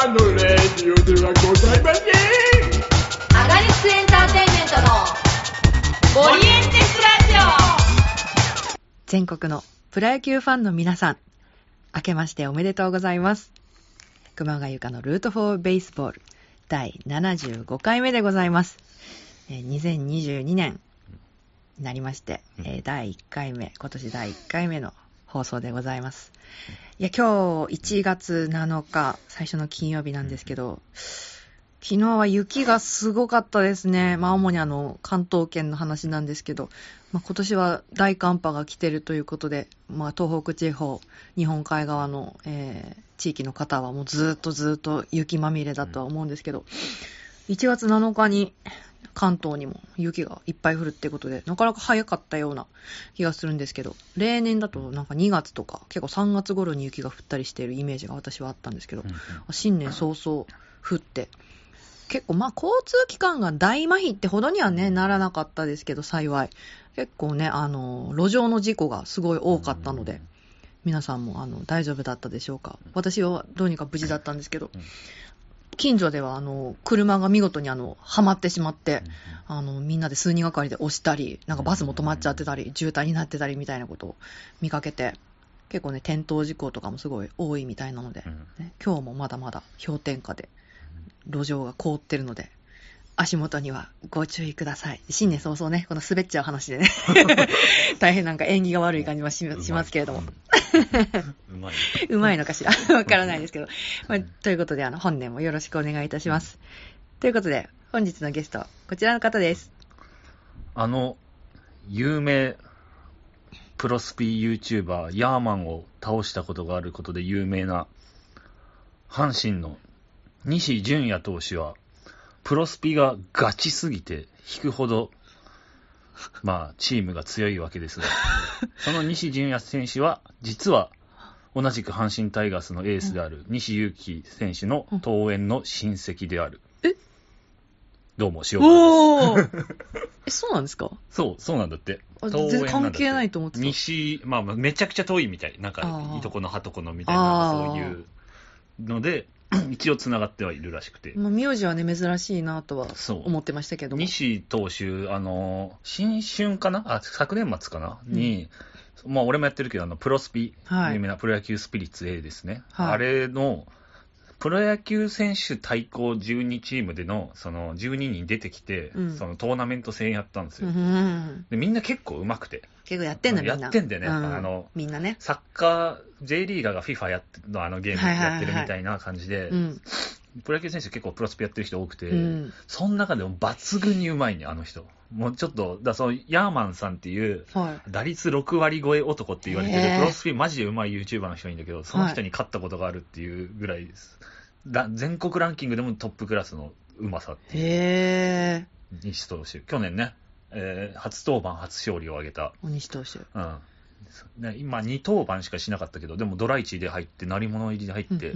たのレディオではございませんアガリスエンターテインメントのオリエンテスラジオ全国のプロ野球ファンの皆さん、明けましておめでとうございます。熊谷ゆかのルートフォーベースボール第75回目でございます。2022年になりまして、えー第1回目、今年第1回目の放送でございます。いや、今日1月7日、最初の金曜日なんですけど、昨日は雪がすごかったですね。まあ、主にあの、関東圏の話なんですけど、まあ、今年は大寒波が来てるということで、まあ、東北地方、日本海側の、えー地域の方はもうずっとずっと雪まみれだとは思うんですけど、1月7日に関東にも雪がいっぱい降るってことで、なかなか早かったような気がするんですけど、例年だとなんか2月とか、結構3月頃に雪が降ったりしているイメージが私はあったんですけど、新年早々降って、結構まあ交通機関が大麻痺ってほどにはね、ならなかったですけど、幸い。結構ね、あの、路上の事故がすごい多かったので、皆さんもあの大丈夫だったでしょうか。私はどうにか無事だったんですけど、近所ではあの車が見事にあのはまってしまって、あのみんなで数人がかりで押したり、なんかバスも止まっちゃってたり、渋滞になってたりみたいなことを見かけて、結構ね、転倒事故とかもすごい多いみたいなので、ね、今日もまだまだ氷点下で、路上が凍ってるので、足元にはご注意ください。新年早々ね、この滑っちゃう話でね、大変なんか縁起が悪い感じはししますけれども、うまい。うまいのかしら？わからないですけど。まあということで、あの、本年もよろしくお願いいたします。ということで、本日のゲスト、こちらの方です。あの、有名プロスピ YouTuber、ヤーマンを倒したことがあることで有名な、阪神の西純也投手は、プロスピがガチすぎて引くほど、まあ、チームが強いわけですが、その西純也選手は、実は、同じく阪神タイガースのエースである西勇輝選手の登園の親戚である。え？どうも、塩川です。おー。え、そうなんですか？そう、そうなんだって。あ登園全然関んだって係ないと思ってた。西、まあ、まあめちゃくちゃ遠いみたい。なんかいとこのはとこのみたいな、そういうので、一応繋がってはいるらしくて。まあ、名字はね、珍しいなとはそう思ってましたけども。西投手、あの、新春かな？あ、昨年末かな、に、まあ、俺もやってるけど、あの、プロスピ、はい有名なプロ野球スピリッツ A ですね。はいあれの、プロ野球選手対抗12チームでの、その、12人出てきて、うんそのトーナメント戦やったんですよ。うんうんうんでみんな結構上手くて。結構やってんだ、みんな。やってんだよねうあのみんなね。サッカー、J リーガーが FIFA やってのあのゲームはいはいはいやってるみたいな感じで、うん。プロ野球選手結構プロスピやってる人多くて、うんその中でも抜群にうまいね、あの人。もうちょっと、だそのヤーマンさんっていう、はい。打率6割超え男って言われてるへープロスピマジでうまい YouTuber の人いるんだけど、その人に勝ったことがあるっていうぐらいです。だ全国ランキングでもトップクラスのうまさっていう。西投手。去年ね、えー初登板初勝利を挙げた大西投手。うんね、今、2登板しかしなかったけど、でもドラ1で入って、鳴り物入りで入って、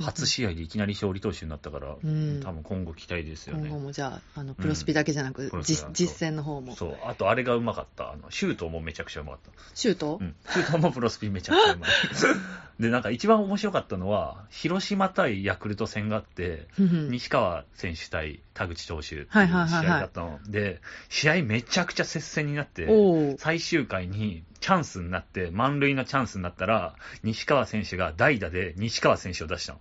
初試合でいきなり勝利投手になったから、うん。多分今後期待ですよ今後ね。もじゃあ、あの、プロスピだけじゃなく、じプロスピだ実践の方も。そう、あとあれがうまかった、あのシュートもめちゃくちゃうまかった。シュート？うん、シュートもプロスピめちゃくちゃうまい。で、なんか一番面白かったのは、広島対ヤクルト戦があって、西川選手対田口投手っていう試はいはいはいはい。合だったの。で、試合めちゃくちゃ接戦になって、最終回にチャンスになって、満塁のチャンスになったら、西川選手が代打で西川選手を出したの。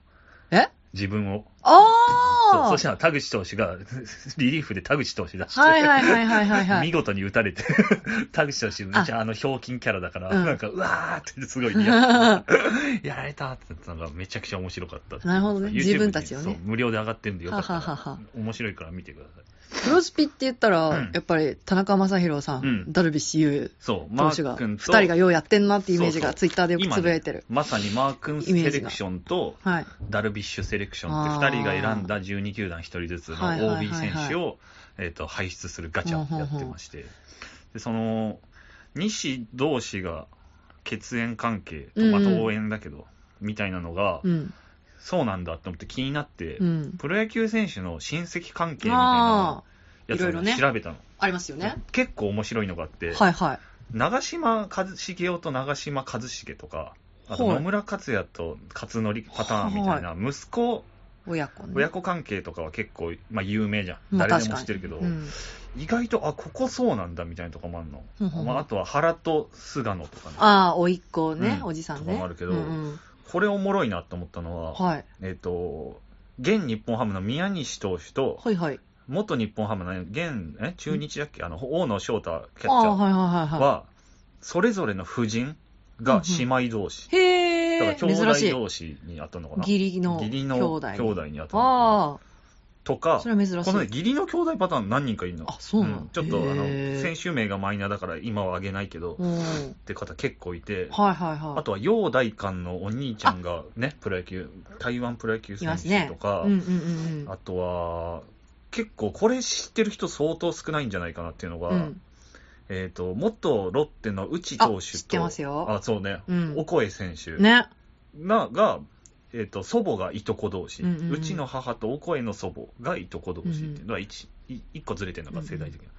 え？自分を。ああそしたら田口投手が、リリーフで田口投手出して、はいはいはいはいはいはい。見事に打たれて、田口投手、めっちゃあの、ひょうきんキャラだから、うん。なんか、うわーってすごい似合って、やられたってのがめちゃくちゃ面白かったなるほどね。自分たちをね。にそう無料で上がってるんでよかったらはははは。面白いから見てください。プロスピって言ったら、うん。やっぱり田中将大さん、うん。ダルビッシュ有そう、投手が、二マー君と、人がようやってんなってイメージがそうそう。ツイッターでよくつぶやいてる。まさにマー君セレクションと、はい。ダルビッシュセレクションって2人が選んだ12球団1人ずつのはいはいはいはい。OB 選手を、えー、と輩出するガチャやってまして、でその西同士が血縁関係と、まあ、うんうん。登園だけど、みたいなのが、うん。そうなんだと思って気になって、うん。プロ野球選手の親戚関係みたいなやつを調べたの。ありますよね。結構面白いのがあって、はいはい。長嶋一茂雄と長嶋一茂とか、あとはい野村克也と勝則パターンみたいな、息子親子ね。親子関係とかは結構、まあ、有名じゃん。まあ誰でも知ってるけど、うん意外と、あ、ここそうなんだみたいなとこもあるの。うんうんうんまあ、あとは原と菅野とかね。ああ、おいっ子ね、うんおじさんね。とかもあるけどうんうんこれおもろいなと思ったのは、はい。えっ、と、現日本ハムの宮西投手と、はいはい。元日本ハムの現、え中日だっけ？あの、大野翔太キャッチャああ、ーはいはいはいはは、それぞれの夫人が姉妹同士。い。へえ、だから兄珍しい。弟同士にあったのかな義理の義理の兄弟。兄弟にあったのかなあとかあ、、それは珍しい。このね、義理の兄弟パターン何人かいるの。あそうなのちょっと、あの、選手名がマイナーだから今は挙げないけど、っうん。て方結構いて、はいはいはい。あとは、陽大館のお兄ちゃんがね、プロ野球、台湾プロ野球い選手。とか、うんうんうんうん。あとは、結構これ知ってる人相当少ないんじゃないかなっていうのが、うんえっ、と、元ロッテの内投手と、あ知ってますよあ、そうね、うんオコエ選手ね。が、がえっ、と、祖母がいとこ同士、うんうんうんちの母とオコエの祖母がいとこ同士っていうのは一、い一個ずれてるのが世代的な。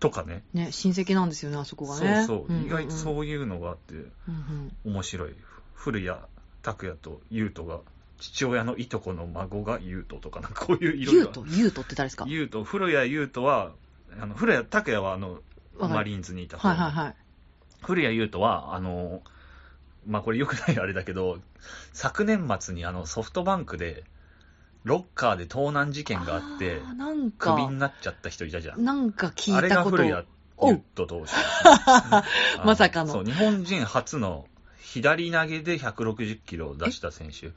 とかね。ね、親戚なんですよね、あそこがね。そうそう、んんん意外とそういうのがあって、うんうん面白い。古谷拓也と優斗が、父親のいとこの孫が優斗とかな、こういういろいろ。ゆうと、ゆうとって誰ですか？優斗、古谷優斗は、あの古谷拓也はあの、マリーンズにいた方はいはいはい。古谷優斗は、あの、まあこれ良くない あれだけど、昨年末にあのソフトバンクで、ロッカーで盗難事件があって、なんクビか、になっちゃった人いたじゃん。なんか聞あれいたこと。が古谷お優斗投手ね、あ まさかのそう、日本人初の左投げで160キロを出した選手。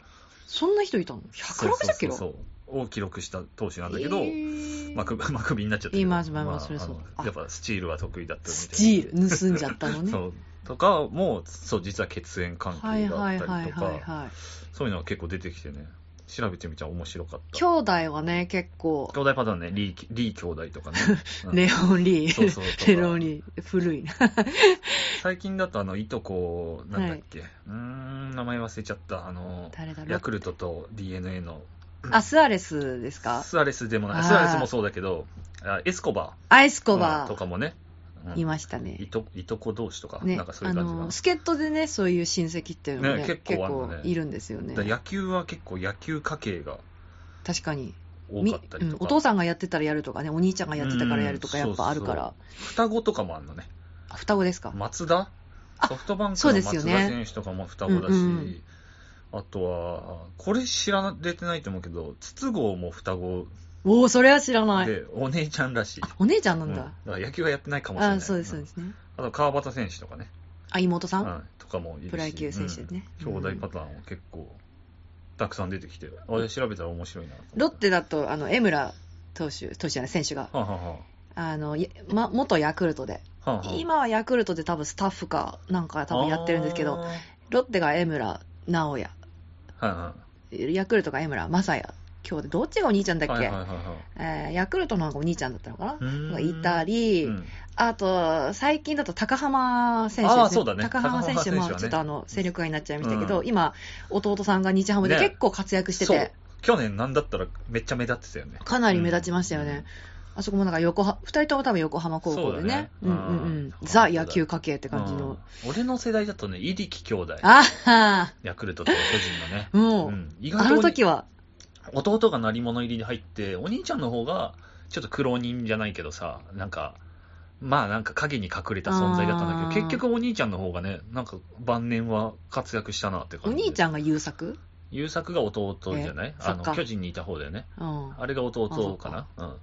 そんな人いたの ?160 キロ？そうそうそうを記録した投手なんだけど、えーまあ、くまあ、クビになっちゃったけど。いまあまあそれそうやっぱスチールは得意だったみたいな。スチール、盗んじゃったのね。そう。とかも、そう、実は血縁関はい係があはいったりとはいはいか、はい。そういうのが結構出てきてね、調べてみたら面白かった。兄弟はね、結構、兄弟パターンね、リー、リー兄弟とかね。うんレオンリー。そうそうとかレオンリー。古いな。最近だとあの、いとこ、なんだっけ、うーん、名前忘れちゃった。あの。ヤクルトと DNA の、あ、スアレスですか？スアレスでもない、スアレスもそうだけど、あエスコバアイスーコバー。とかもね、うんいましたね。い。といとこ同士とか、ね。なんか、そういあう感じが。の、助っ人でね、そういう親戚っていうのもね、ね結構ね。結構いるんですよね。野球は結構野球家系が確かに。多みかったりとか、うんお父さんがやってたらやるとかね、お兄ちゃんがやってたからやるとかうんやっぱあるから。双子とかもあるのね。あ双子ですか？松田？あソフトバンクの松田選手とかも双子だし、うんうん。あとは、これ知られてないと思うけど、筒香も双子おお、それは知らない。で、お姉ちゃんらしい。あ、お姉ちゃんなうんんだ。だから野球はやってないかもしれない。あ、そうです、そうんですね。あと、川端選手とかね。あ、妹さん？うんとかもいるし。プロ野球選手ねうん兄弟パターンも結構、たくさん出てきて、あれ調べたら面白いなと思って。ロッテだと、あの、江村投手、投手じゃない、選手が、はあ、はあはあの、やま、元ヤクルトで、あはあはあ今はヤクルトで多分スタッフかなんか多分やってるんですけど、ロッテが江村直哉、はいはヤクルトが江村正也、今日でどっちがお兄ちゃんだっけ？えーヤクルトの方がお兄ちゃんだったのかな？いたり、うんあと、最近だと高浜選手ですね。あーそうだね高浜選手もちょっとあの、戦力外になっちゃいましたけど、うん今、弟さんが日ハムでね結構活躍してて、去年なんだったらめっちゃ目立ってたよね。かなり目立ちましたよね。あそこもなんか横浜、二人とも多分横浜高校でね。そうだねうんうんうんうん。ザ野球家系ってうん感じの。うん俺の世代だとね、入力兄弟。あはヤクルトと巨人のね。もう、ん意あ外との時は、弟が鳴り物入りで入って、お兄ちゃんの方が、ちょっと苦労人じゃないけどさ、なんか、まあなんか影に隠れた存在だったんだけど、結局お兄ちゃんの方がね、なんか晩年は活躍したなってお感じで。兄ちゃんが優作？優作が弟じゃない？あの、巨人にいた方だよね。うん。あれが弟かな？うん。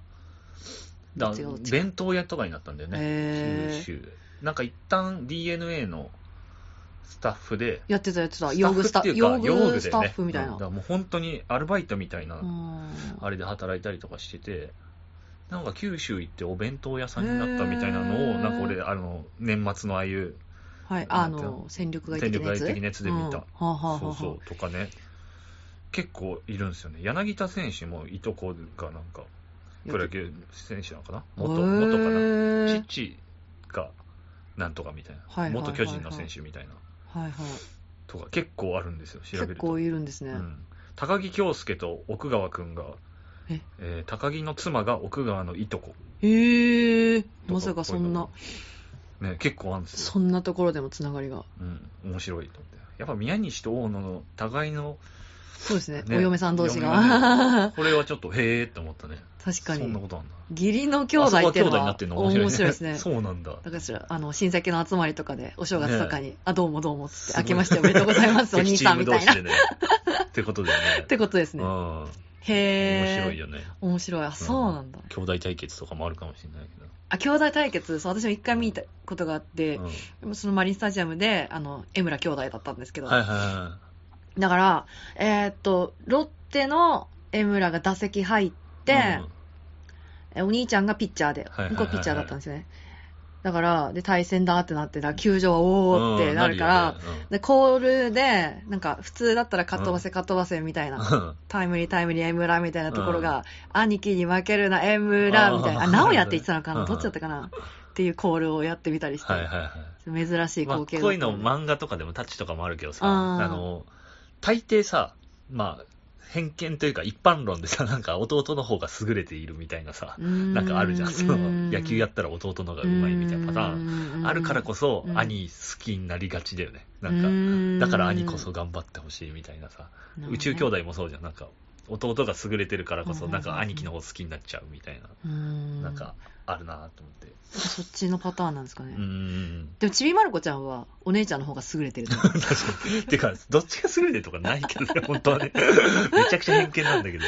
だ弁当屋とかになったんだよね。九州で。なんか一旦 DNA のスタッフで、やってたやってた。用具スタッフ、フっていうか、用具でねスタッフみたいなうんだか。らもう本当にアルバイトみたいな、うんあれで働いたりとかしてて、なんか九州行ってお弁当屋さんになったみたいなのを、なんか俺、あの、年末のああいうはい、あの、戦力外戦的なやつ？的なやつで見た。うんそうそう、とかね。結構いるんですよね。柳田選手もいとこがなんか、プロ野球選手なのかな？元、元かな？父がなんとかみたいな。元巨人の選手みたいな。はいはい。とか結構あるんですよ、調べると。結構いるんですね。うん、高木京介と奥川くんが、え？えー高木の妻が奥川のいとこ。へえ、とまさかそんな、ね、結構あるんですよ。そんなところでもつながりが。うん、面白いと思って。やっぱ宮西と大野の互いのそうですね。ねお嫁さん同士嫁が。これはちょっと、へーって思ったね。確かにそんな。ことあんだ。義理の兄弟っていうのは面白いね。面白いですね。そうなんだ。だからあの、親戚の集まりとかで、お正月とかに、ねあ、どうもどうもって、明けましておめでとうございます、お兄さんみたいな。ね。ってことだよね。ってことですね。うん。面。白いよね。面白い。あ、そうなんだ。兄弟対決とかもあるかもしれないけど。あ、兄弟対決、そう、私も一回見たことがあって、うんそのマリンスタジアムで、あの、江村兄弟だったんですけど、はいはいはだから、えーっと、ロッテの江村が打席入って、い。えお兄ちゃんがピッチャーで、向こうピッチャーだったんですよね。だから、で、対戦だってなって、だから球場はおーってなるから、で、コールで、なんか、普通だったらかっ飛ばせかっ飛ばせみたいな、な。タイムリータイムリー江村みたいなところが、兄貴に負けるな江村みたいな、あ、直哉って言ってたのかうなん。どっちだったかなっていうコールをやってみたりして、はいはいはい。珍しいまあ、光景こういうの漫画とかでもタッチとかもあるけどさ、あの、大抵さ、まあ、偏見というか一般論でさ、なんか弟の方が優れているみたいなさ、ななんかあるじゃん。その野球やったら弟の方がうまいみたいなパターン。ンあるからこそう、ん兄好きになりがちだよね。なんか、かだから兄こそ頑張ってほしいみたいなさ、宇宙兄弟もそうじゃん。なんか、弟が優れてるからこそ、うんなんか兄貴の方好きになっちゃうみたいな、ななんか、あるなと思って。そっちのパターンなんですかね、うーん。でもちびまる子ちゃんはお姉ちゃんの方が優れてる 確かに。てか、どっちが優れてるとかないけどね、本当はね。めちゃくちゃ偏見なんだけど。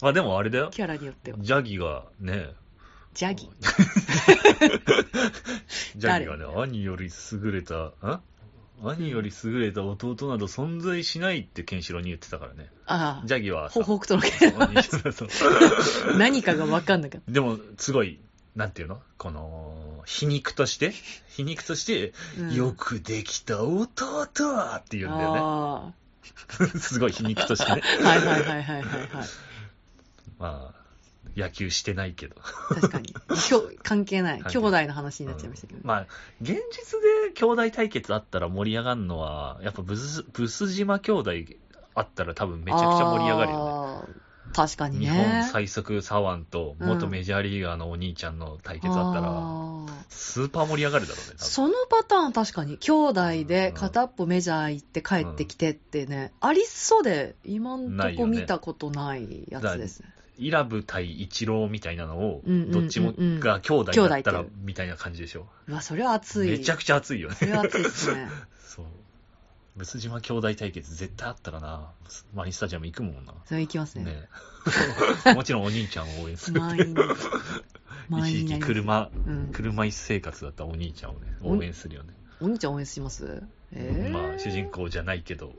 まあでもあれだよ。キャラによってはジャギがね、ジャギ ジャギがね、兄より優れた、ん兄より優れた弟など存在しないってケンシロウに言ってたからね。ああ。ジャギはさ、ほ北斗の拳何かが分かんなかっでも、すごい、なんていうの？この、皮肉として、皮肉として、た、うん。よくできた弟って言うんだよね。あ すごい皮肉としてね。あはいはいはいはいはいはい。まあ、野球してないけど。確かに。きょ関係ない。兄弟の話になっちゃいましたけど、まあ、現実で兄弟対決あったら盛り上がるのは、やっぱブス、ブス島兄弟あったら多分めちゃくちゃ盛り上がるよよね確かにね。ね日本最速左腕と元メジャーリーガーのお兄ちゃんの対決あったら、スーパー盛り上がるだろうね、そのパターン確かに兄弟で片っぽメジャー行って帰ってきてってね、ありそうで今んとこ見たことないやつですねイラブ対イチローみたいなのを、どっちもが兄弟だったらみたいな感じでしょ。うわそれは熱い。めちゃくちゃ熱いよね。それは熱いですね。そう。ブス島兄弟対決絶対あったらな、マリンスタジアム行くもんな。それ行きますね。ね。もちろんお兄ちゃんを応援する。一時期車、うん。車椅子生活だったお兄ちゃんをね、お応援するよね。お兄ちゃん応援します？えー、まあ、主人公じゃないけど、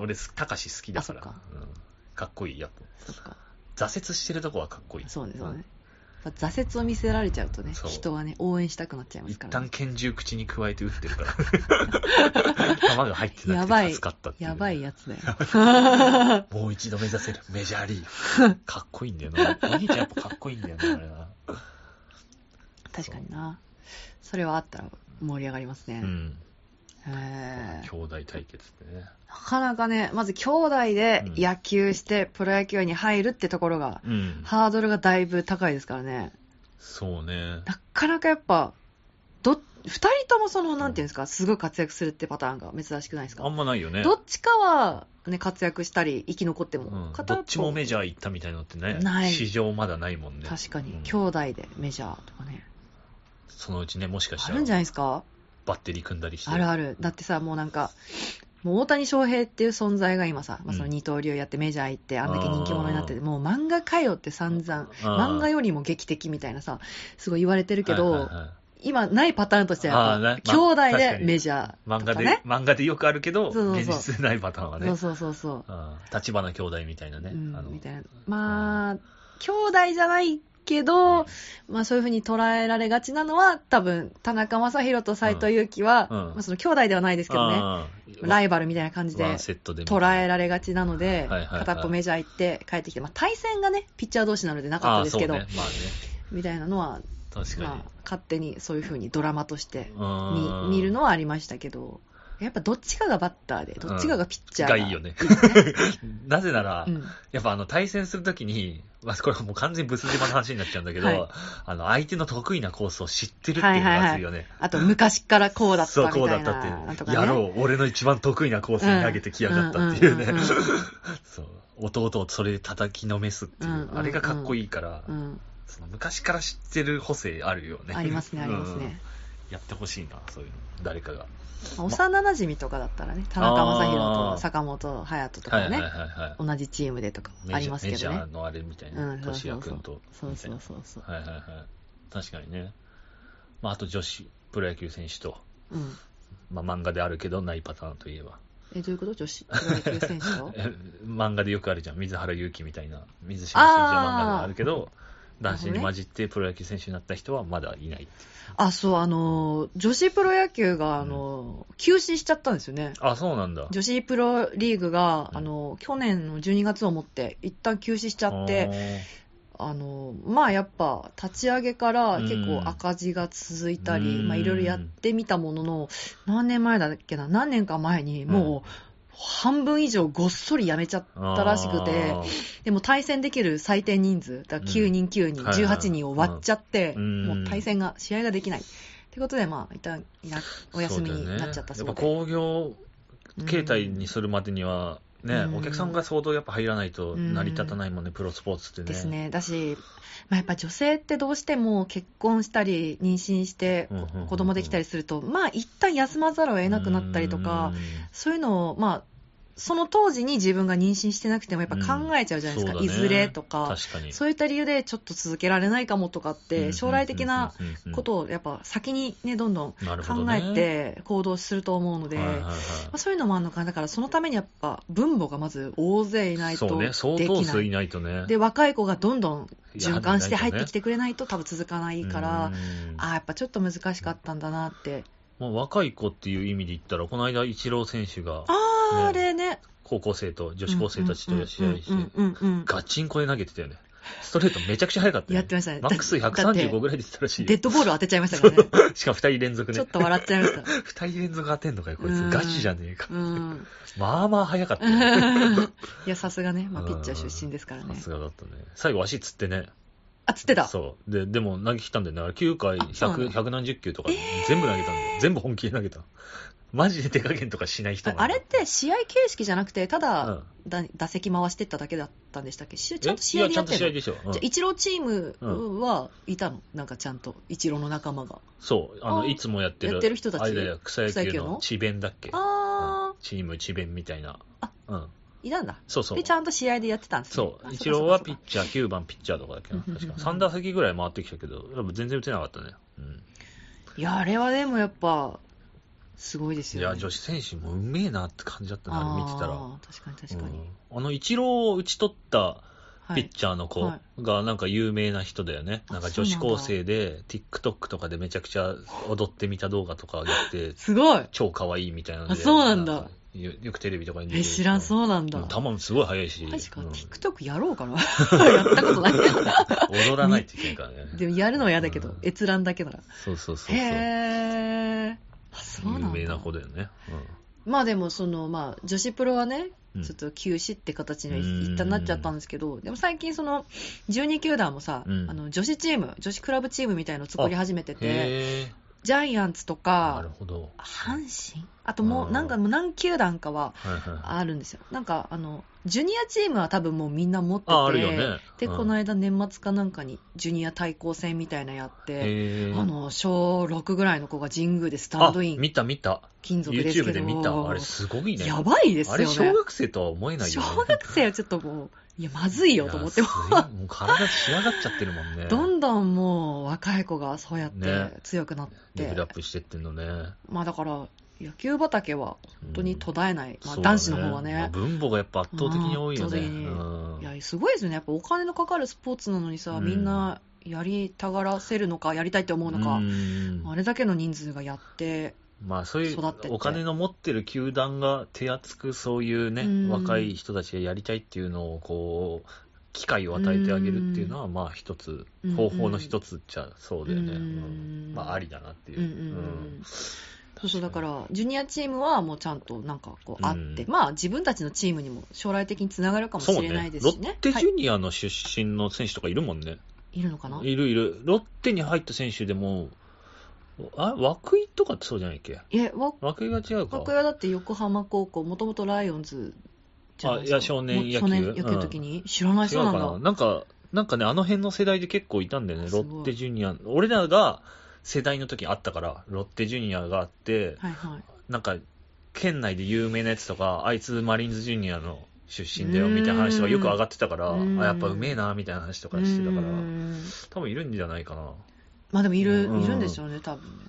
俺、たかし好きだから。か。うん、かっこいい、やっぱ。そっか挫折してるとこはかっこいい。そうですよね、やっぱ挫折を見せられちゃうとねそう人はね応援したくなっちゃいま一すから、ね旦、拳銃口に加えて撃ってるから。弾が入ってなくてやばい助かったっていう。やばいやつだよ もう一度目指せるメジャーリーグ。かっこいいんだよな。お兄ちゃんやっぱかっこいいんだよな、あれな。確かになそれはあったら盛り上がりますね、うん。兄弟対決ってね。なかなかねまず兄弟でうん。野球してプロ野球に入るってところが、うん。ハードルがだいぶ高いですからね。そうね。なかなかやっぱど二人ともそのなんていうんですかすごい活躍するってパターンが珍しくないですか？あんまないよね。どっちかは、ね、活躍したり生き残っても、うん、片方どっちもメジャー行ったみたいなのってね、ない。市場まだないもんね。確かに、うん兄弟でメジャーとかね。そのうちね、もしかしたあるんじゃらないですか？バッテリー組んだりして。あるある。だってさもうなんかもう大谷翔平っていう存在が今さ、まあ、そのうん二刀流やってメジャー行ってあんだけ人気者になっててもう漫画かよって散々漫画よりも劇的みたいなさすごい言われてるけど、はいはいはい今ないパターンとしては兄弟でメジャー漫画で、とかね。漫画でよくあるけど、そうそうそう。現実でないパターンはね。そうそうそうそう。立花兄弟みたいなね。うんみたいな。まあ、兄弟じゃないけど、まあそういうふうに捉えられがちなのは、多分、田中将大と斎藤佑樹は、うんまあその兄弟ではないですけどね、ライバルみたいな感じで捉えられがちなので、はいはいはい片っぽメジャー行って帰ってきて、まあ対戦がね、ピッチャー同士なのでなかったですけど、ね。まあね。みたいなのは、確かに。まあ勝手にそういうふうにドラマとしてうん見見るのはありましたけど、やっぱどっちかがバッターで、どっちかがピッチャーがいいよね。なぜなら、うんやっぱあの対戦するときに、まあ、これはもう完全にブス島の話になっちゃうんだけど、はいあの相手の得意なコースを知ってるっていうのが熱いよね。あと、昔からこうだったそう、みたいな。こうだったっていう。ねやろう、俺の一番得意なコースに投げてきやがったっていうねうんうんうんうん。そう。弟をそれで叩きのめすっていう、うんうんうんあれがかっこいいから、うん。その昔から知ってる補正あるよね。ありますね、ありますうんね。やってほしいな、そういうの。誰かが。まあ幼馴染とかだったらね、田中将大と坂本勇人とかね。同じチームでとかありますけメジどね。ャーのあれみたいな、うん、と。そうそうなそうそう。はいはいはい。確かにね。まあ、あと女子プロ野球選手と、うん。まあ、漫画であるけどないパターンといえば。え、どういうこと？女子 プロ野球選手と？え漫画でよくあるじゃん。水原勇気みたいな。水島新司は漫画であるけど、男子に混じってプロ野球選手になった人はまだいない。あ、そう、あのー、女子プロ野球が、あのー、休止しちゃったんですよね。あ、そうなんだ。女子プロリーグが、うん。あの、去年の12月をもって、一旦休止しちゃって、あの、まあやっぱ、立ち上げから結構赤字が続いたり、うん。まあいろいろやってみたものの、何年前だっけな、何年か前にもう、半分以上ごっそりやめちゃったらしくて、でも対戦できる最低人数、だから9人9人、はい。はい18人を割っちゃって、うん。もう対戦が、試合ができない。ってことで、まあ、一旦いなお休みになっちゃったそうで。やっぱ工業形態にするまでには、ね、うんお客さんが相当やっぱ入らないと成り立たないもんね、プロスポーツってね。ですね。だし、まあ、やっぱ女性ってどうしても結婚したり、妊娠してうんうんうんうん子供できたりすると、まあ一旦休まざるを得なくなったりとか、そういうのを、まあ、その当時に自分が妊娠してなくてもやっぱ考えちゃうじゃないですか。うんねいずれとか。そういった理由でちょっと続けられないかもとかって、将来的なことをやっぱ先にね、どんどん考ねえて行動すると思うので、はいはいはいまあ、そういうのもあるのかな。だからそのためにやっぱ分母がまず大勢いないとそうね、で相きない。当数いないとね。で、若い子がどんどん循環して入ってきててくれないと多分続かないから、ああ、やっぱちょっと難しかったんだなって。もう若い子っていう意味で言ったら、この間、イチロー選手がああ、ねあれね。高校生と女子高生たちと試合して、ガチンコで投げてたよね。ストレートめちゃくちゃ速かったよね。やってましたねマックスだだ135ぐらいで出てたらしいよ。デッドボール当てちゃいましたからね。しかも2人連続ね。ちょっと笑っちゃいました。二人連続当てんのかよ、こいつ。うんガチじゃねえか。うん。まあまあ速かったよね。いや、さすがね、まあ、ピッチャー出身ですからさね。すがだったね。最後足つってね。あ、つってた？そう。で、でも投げ切ったんだよね。あれ9回あそうなん100、だ100何十球とか全部投げたんだよ。全部本気で投げた。マジで手加減とかしない人ああれって試合形式じゃなくて、ただ、うんだ打席回してっただけだったんでしたっけ？ちゃんと試合でやってるの？しょ。うんじゃあ、イチローチームはいたの？なんかちゃんと、イチローの仲間が。そう。あの、あいつもやってる。やってる人たち？草野球のの？智弁だっけ？あチーム智弁みたいな。あうん。ー、いたんだ。そうそうで、ち。ゃんと試合でやってたんですね。そう。あイチローはピッチャー、9番ピッチャーとかだっけな？確か。3打席ぐらい回ってきたけど、全然打てなかったね。うん。いや、あれはでもやっぱ、すごいですよね。いや、女子選手もうめえなって感じだったね、あれ見てたら。確かに確かに。うんあの、イチローを打ち取ったはいピッチャーの子はがなんか有名な人だよね。あなんか女子高生で TikTok とかでめちゃくちゃ踊ってみた動画とか上げて、すごい超可愛いみたいなので。あそうなんだかよよくテレビとかに出てえ、る知らん、そうなんだ。うん球もすごい速いし。マジか、うん TikTok やろうかな。やったことない。踊らないといけないからね。でもやるのは嫌だけど、うん閲覧だけなら。そうそうそうそう。へー。あ、そうなんだ。有名な子だよね。まあでも、その、まあ、女子プロはね、うんちょっと休止って形にうん一旦なっちゃったんですけど、でも最近その、12球団もさ、うんあの、女子チーム、女子クラブチームみたいのを作り始めてうん。て、へジャイアンツとー。なるか、ほど。阪神？あともう、うんなんかもう何球団かははいはい。あるんですよ。なんか、あの、ジュニアチームは多分もうみんな持ってて、あ、あるよね。で、うんこの間年末かなんかにジュニア対抗戦みたいなやって、へーあの、小6ぐらいの子が神宮でスタンドイあン、見た見た。金属ですけ YouTube ど。で見た。あれすごいね。やばいですよね。あれ小学生とは思えないよね。小学生はちょっともう、いや、まずいよと思ってもいやすごいもう体仕上がっちゃってるもんね。どんどんもう若い子がそうやってね強くなっレて、ベルアップしてってんのね。まあだから、野球畑は本当に途絶えない、まあそうだ男子の方はまあね。分母がやっぱ圧倒的に多いよね。うんい。や、すごいですよね。やっぱお金のかかるスポーツなのにさ、うん。みんなやりたがらせるのか、やりたいって思うのか、うん。あれだけの人数がやって、まあそういうお金の持ってる球団が手厚くそういうね、うん。若い人たちがやりたいっていうのをこう、機会を与えてあげるっていうのは、まあ一つうん、方法の一つっちゃそうだよね。うん。うん。まあありだなっていう。うんうんうんそうそう、だから、ジュニアチームはもうちゃんとなんかこうあって、うんまあ自分たちのチームにも将来的につながるかもしれないですしね。ロッテはいジュニアの出身の選手とかいるもんね。いるのかな？いるいる。ロッテに入った選手でも、あ、涌井とかってそうじゃないっけ？え、わ、涌井が違うか。学屋だって横浜高校、もともとライオンズじゃないですかあいや少年野球も少年野球の時に、知らないそうなんだ。ななんか、なんかね、あの辺の世代で結構いたんだよね。ロッテジュニア。俺らが世代の時あったから、ロッテジュニアがあって、はいはい。なんか、県内で有名なやつとか、あいつマリーンズジュニアの出身だよ、みたいな話とかよく上がってたから、あ、うんやっぱうめえな、みたいな話とかしてたからう、ん多分いるんじゃないかな。まあでもいる、うんいるんでしょうね、多分ね。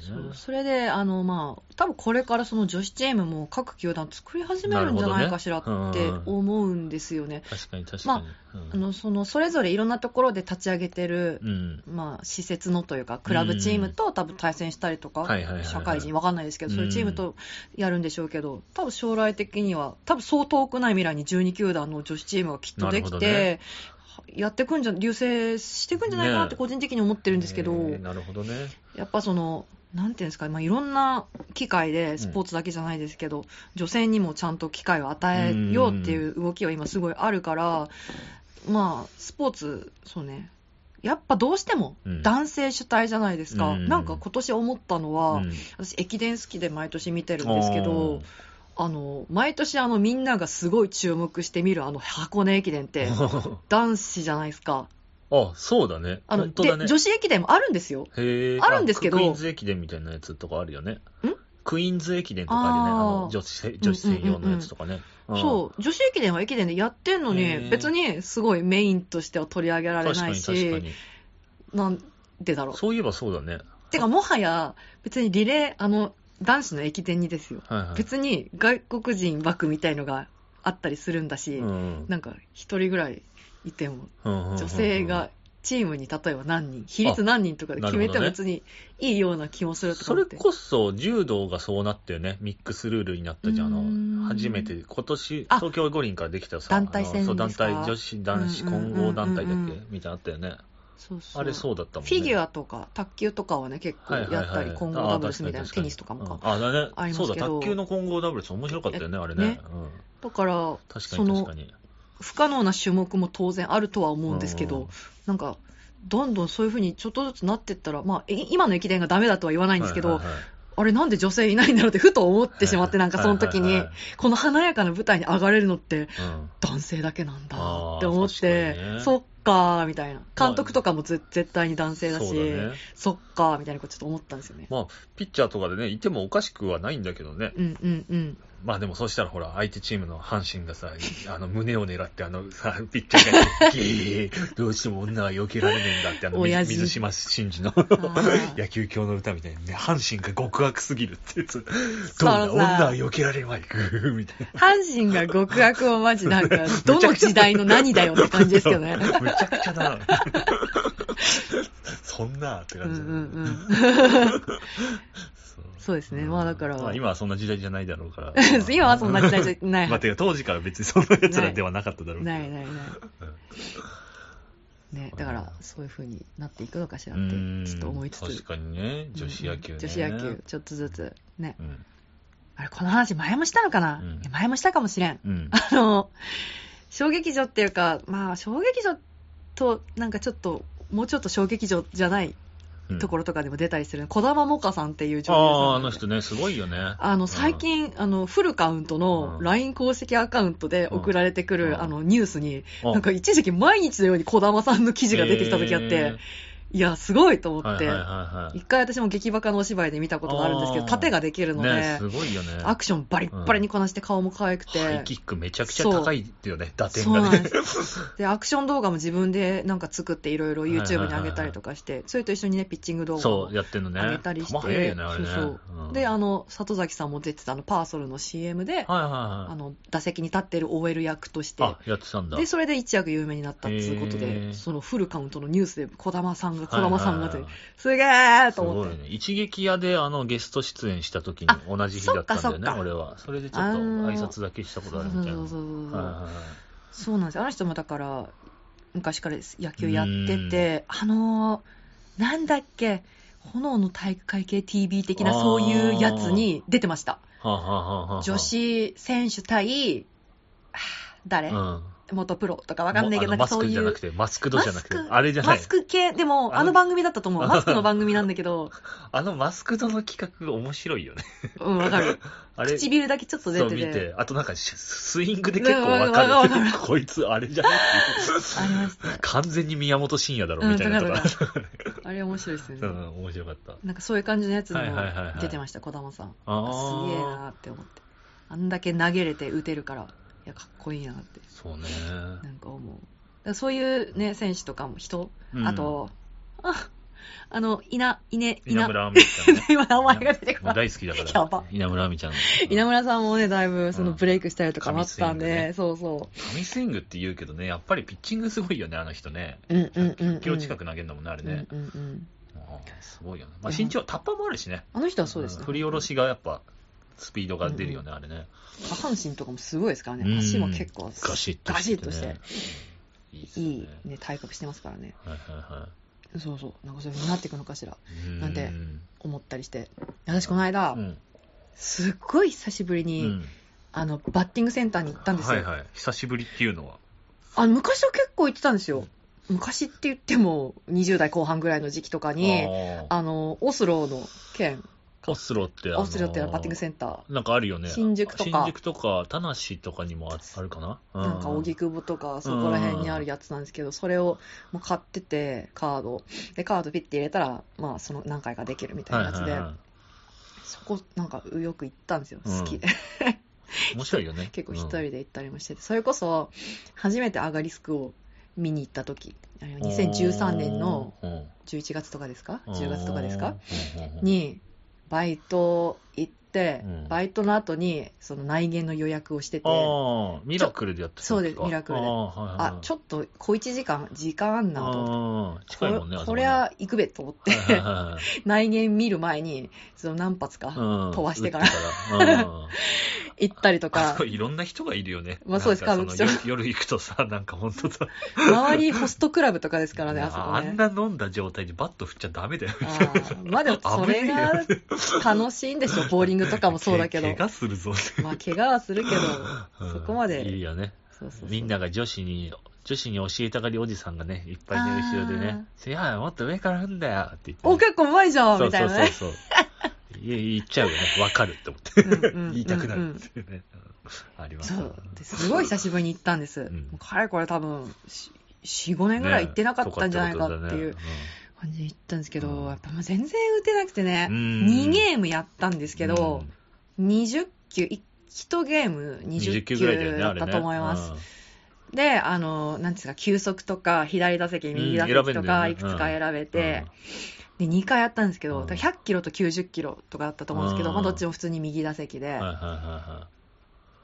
そう。ねそれで、あの、まあ、多分これからその女子チームも各球団作り始めるんじゃないかしらって思うんですよね。確かに確かに。あの、その、それぞれいろんなところで立ち上げてる、うん。まあ、施設のというか、クラブチームと多分対戦したりとか、社会人わかんないですけど、そういうチームとやるんでしょうけど、多分将来的には、多分そう遠くない未来に12球団の女子チームがきっとできて、ね。やってくんじゃ、流星してくんじゃないかなってね個人的に思ってるんですけど、えーなるほどね。やっぱその、なんていうんですか、まあ、いろんな機会で、スポーツだけじゃないですけど、女性にもちゃんと機会を与えようっていう動きは今すごいあるから、まあ、スポーツ、そうね、やっぱどうしてもうん。男性主体じゃないですか。うん。なんか今年思ったのは、うん。私駅伝好きで毎年見てるんですけど、あの、毎年あのみんながすごい注目して見るあの箱根駅伝って 男子じあか。あ、そうだね。あの、ねで、。女子駅伝もあるんですよ。へーあるんですけどクイーンズ駅伝みたいなやつとかあるよね。クイーンズ駅伝とかあるよね。あの女子女子専用のやつとかね。そう、女子駅伝は駅伝でやってんのへに、ー別にすごいメインとしては取り上げられないし。なんでだろう。そういえばそうだね。てか、もはや、別にリレー、あの、男子の駅伝にですよ。はいはい。別に外国人枠みたいのがあったりするんだし、うんなんか一人ぐらいいても、女女性がチームに例えば何人、比率何人とかで決めても別にいいような気もするとかそれ。こそ柔道がそうなったよね。ミックスルールになったじゃん。あの、初めて、今年、あ東京五輪からできたさ。団体戦団ですか？体、女子、男子、うんうんうんうん混合団体だっけ？みたいなのあったよね。そうそうあれそうだったもんね。フィギュアとか卓球とかはね、結構やったり、混合ダブルスみたいな、テニスとかもか。あ、だねありますそうだ、卓球の混合ダブルス面白かったよね、あれね。ねうんだから、確かに確かに。不可能な種目も当然あるとは思うんですけうんど、なんか、どんどんそういうふうにちょっとずつなっていったら、まあ、い今の駅伝がダメだとは言わないんですけど、はいはいはいあれなんで女性いないんだろうってふと思ってしまって、なんかその時にこの華やかな舞台に上がれるのってうん男性だけなんだって思っ確てそっかーみたいな。監督とかもぜ絶対に男性だし、そっかーみたいなことちょっと思ったんですよね。まあ、ピッチャーとかでね、いてもおかしくはないんだけどね。うんうんうん。まあでもそうしたらほら、相手チームの阪神がさ、あの胸を狙って、あの さ、ピッチャーが、ギー、どうしても女は避けられねえんだって、あの、水島真司のー野球教の歌みたいにね、阪神が極悪すぎるってやつ。どうそうだ、さ女は避けられまい、グーみたいな。阪神が極悪はマジなんか、どの時代の何だよって感じですけどね。むちゃくちゃだな。そんなって感じだねんうん。そうですね。まあだから、まあ今はそんな時代じゃないだろうから。今はそんな時代じゃない。まあ、てか当時から別にそんな奴らではなかっただろうないないない。ね、だから、そういう風になっていくのかしらって、ちょっと思いつつ。確かにね、女子野球ね。女子野球、ちょっとずつ。ね。うん。あれ、この話前もしたのかな、うん前もしたかもしれん。うん。あの、小劇場っていうか、まあ、小劇場と、なんかちょっと、もうちょっと小劇場じゃないうんところとかでも出たりする、児玉もかさんっていう女優さんああ、あなんでの人ね、すごいよね。あの、最近、あの、フルカウントのうん。LINE 公式アカウントで送られてくる、うん。あの、ニュースに、うん、なんか一時期毎日のように児玉さんの記事が出てきた時あって、へいや、すごいとー思って、一回私も劇バカのお芝居で見たことがあるんですけど、あー。殺陣ができるので、ね、すごいよね。アクションバリッバリにこなして顔も可愛くて、ハイキックめちゃくちゃ高いよね、打点がね。でアクション動画も自分でなんか作っていろいろ YouTube に上げたりとかして、それと一緒にね、ピッチング動画を。上げたりして。そうそう。うん。で、あの、里崎さんも出てたあの、パーソルの CM で、はいはいはい。あの、打席に立ってる OL 役として、あ、やってたんだ。で、それで一躍有名になったっていうことへで、ー。そのフルカウントのニュースで、児玉さんが、さんがという、すげーすと思って。ごいね。一撃屋であのゲスト出演した時にあ同じ日だったんだよね、俺は。それでちょっとあのー挨拶だけしたことあるみたいな。そうそうそうそうなんですよ。あの人もだから、昔から野球やってて、あのー、なんだっけ、炎の体育会系 TV 的なそういうやつに出てました。はあ、はあはあはあ、女子選手対、はあ誰、うん。元プロとかわかんないけど、なんかそういうクじゃなく。て、マスクドじゃなくてあれじゃない？マス。ク系、でも、あのあの番組だったと思う。マスクの番組なんだけど、あのマスクドの企画面白いよね。うん、わかる。あれ、唇だけちょっと出そうてて。見て、あとなんかしスイングで結構わかる。こいつあれじゃないっていう。ありました。完全に宮本慎也だろみたいなとか。あれ面白いですよね。うん、面白かった。なんかそういう感じのやつにもはいはいはいはい出てました、児玉さん。あすげえなって思って。あんだけ投げれて打てるから、いや、かっこいいなって、そうね。なんか思う。そういうね、選手とかも人、うんあと、あ、あの、稲、稲、稲村亜美ちゃんね。今名前が出てこない。大好きだから。やば稲村亜美ちゃん。稲村さんもね、だいぶそのうんブレイクしたりとかもあったんで、ねそうそ神スイングって言うけどね、やっぱりピッチングすごいよね、あの人ね。う。うんうんうん、うん。100キロ近く投げるんだもんね、あれね。うんうんうん。すごいよね。まあ、身長、タッパーもあるしね。あの人はそうですね。ん振り下ろしがやっぱ、スピードが出るよね、あれね。下半身とかもすごいですからね。うん足も結構ガシッとガシッとしてね。いいねいい、ね、体格してますからね。はいはいはい。そうそう。なんかそういう風になっていくのかしら。うなんでうん思ったりして。私この間、うんすっごい久しぶりに、うんあの、バッティングセンターに行ったんですよ。はいはい。久しぶりっていうのは？あの昔は結構行ってたんですよ。昔って言っても、20代後半ぐらいの時期とかに、あの、オスロの県、オスロって、あのーオスロってバッティングセンター、なんかあるよね。新宿とか。新宿とか、田無とかにもああるかな？うなんか荻窪とかそこら辺にあるやつなんですけど、それをもう買ってて、カード。で、カードピッて入れたら、まあその何回かできるみたいなやつで、はいはいはい。そこなんかよく行ったんですよ。好き。で。面白いよね。結構一人で行ったりもしてて、それこそ初めてアガリスクを見に行った時、あれは2013年のうん11月とかですか ?10 月とかですか？うんうんうんに、バイト行って、うん。バイトの後に、その内見の予約をしてて、ミラクルでやってたそうですミラクルで。ああ、はいはい。あ、ちょっっと小1時間、時間あんなと思って。ああ、近いもんね、これは行くべと思って、はいはいはい内見見る前に、その何発かうん。飛ばしてから。うん。行ったりとか。あ、いろんな人がいるよね。まあそうです歌舞伎町。夜夜行くとさ、なんか本当さ、周りホストクラブとかですからね、あそこね。あんな飲んだ状態でバット振っちゃダメだよ。まあでも それが楽しいんでしょ、ボーリングとかもそうだけど。怪我するぞ。まあ怪我はするけど、うんそこまで。いいよね。そうそうそうみんなが女子に、女子に教えたがりおじさんがね、いっぱいね、後ろでね、いや、もっと上から踏んだよって言ってね、お、結構うまいじゃんみたいなね。そうそうそう。言っちゃうよね。わかるって思って。うんうん言いたくなるっていうね。うんありますそう。ですごい久しぶりに行ったんです。うかれこれ多分、し4、5年ぐらい行ってなかったんじゃないかっていうね感じで行ったんですけど、うん。やっぱ全然打てなくてね、うん。2ゲームやったんですけど、うん。20球、1ゲーム20 20球ぐらいだったと思います。で、あの、なんですか、球速とか、左打席、右打席とか、いくつか選べうん。て、で、2回やったんですけど、うん。だから100キロと90キロとかだったと思うんですけど、うん。まあどっちも普通に右打席で、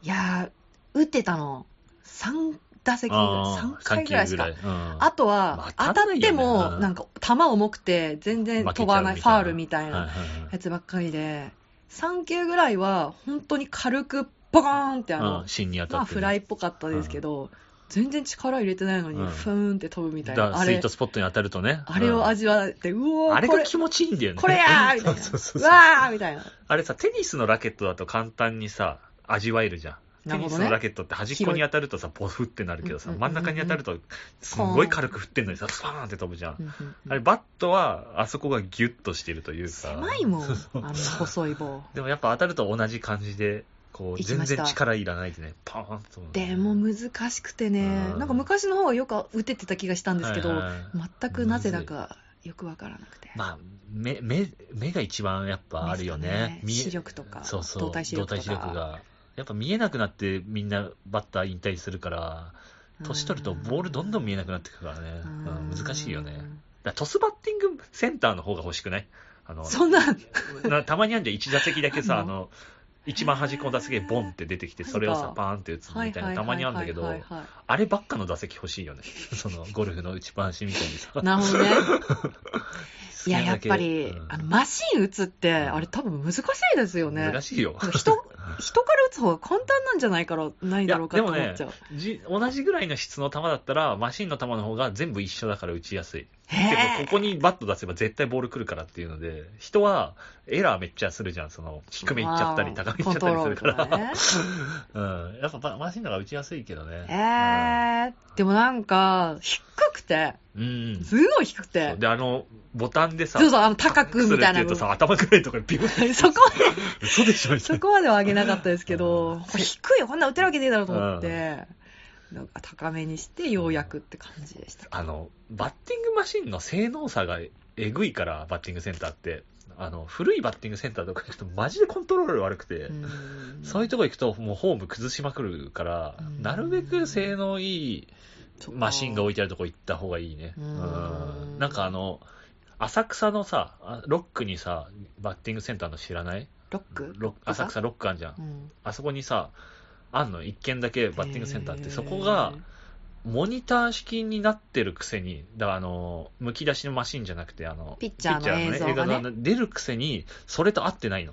いやー、打ってたの、3打席ぐらい、あ3ー回ぐらいしか。3球ぐらいうんあとは、まあ当たって当も、なんか、球重くて、全然飛ばない、ファールみたいなやつばっかりで、3球ぐらいは、本当に軽く、ボカーンってあの。まあ、フライっぽかったですけど、全然力入れてないのに、うんふーんって飛ぶみたいな。スイートスポットに当たるとね。あれを味わって、うおうんー、これ、あれが気持ちいいんだよね。これやーみたいな。わーみたいな。あれさ、テニスのラケットだと簡単にさ、味わえるじゃん。テニスのラケットって端っこに当たるとさ、ポフってなるけどさ、真ん中に当たると、すんごい軽く振ってんのにさ、スパーンって飛ぶじゃん。あれ、バットは、あそこがギュッとしてるというか。狭いもん、あんな細い棒。でもやっぱ当たると同じ感じで、こう、全然力いらないでね、パーンと。でも難しくてね、うんなんか昔の方がよく打ててた気がしたんですけど、全くなぜだかよくわからなくて。まあ、目、目、目が一番やっぱあるよね。見え視力とか、そうそう。動体視力とか。動体視力が。やっぱ見えなくなってみんなバッター引退するから、年取るとボールどんどん見えなくなってくからね。うん難しいよね。だトスバッティングセンターの方が欲しくない？あの、そんなたまにあるじゃん、1打席だけさ、あんの一番端っこの打席でボンって出てきて、それをさパーンって打つみたいな、たまにあるんだけどあればっかの打席欲しいよね。その、ゴルフの打ちっぱなしみたいにさ。なるほどね。いや、やっぱり、うんあの、マシン打つって、あれ多分難しいですよね。難しいよ。人、人から打つ方が簡単なんじゃないから、ない、だろうかと思っちゃう。、ね同じぐらいの質の球だったら、マシンの球の方が全部一緒だから打ちやすい。でもここにバット出せば絶対ボール来るからっていうので、人はエラーめっちゃするじゃん。その、低め行っちゃったり、高め行っちゃったりするから。コントロールと うん。やっぱママシンの方が打ちやすいけどね。えー、でもなんか、低くて、うん。うん。すごい低くそてう。で、あの、ボタンでさ、そうそう、あの、高くみたいなとさ、頭くらいのところにピュッ そこまで、嘘でしょそな。こまでは上げなかったですけど、低いよ、こんな打てるわけねえだろうと思って、なんか高めにして、ようやくって感じでした。あの、バッティングマシンの性能差がえぐいから、バッティングセンターって。あの、古いバッティングセンターとか行くとマジでコントロール悪くて、うん。そういうとこ行くともうフォーム崩しまくるから、うん。なるべく性能いいマシンが置いてあるとこ行った方がいいね。うん。うん。なんかあの、浅草のさ、あロックにさ、バッティングセンターの知らない？ロック？ロ浅草ロックあんじゃん。うん。あそこにさ、あんの、一軒だけバッティングセンターって、そこが、モニター式になってるくせに、だからあの、剥き出しのマシンじゃなくて、あの、ピッチャーの映像がね映画出るくせに、それと合ってないの。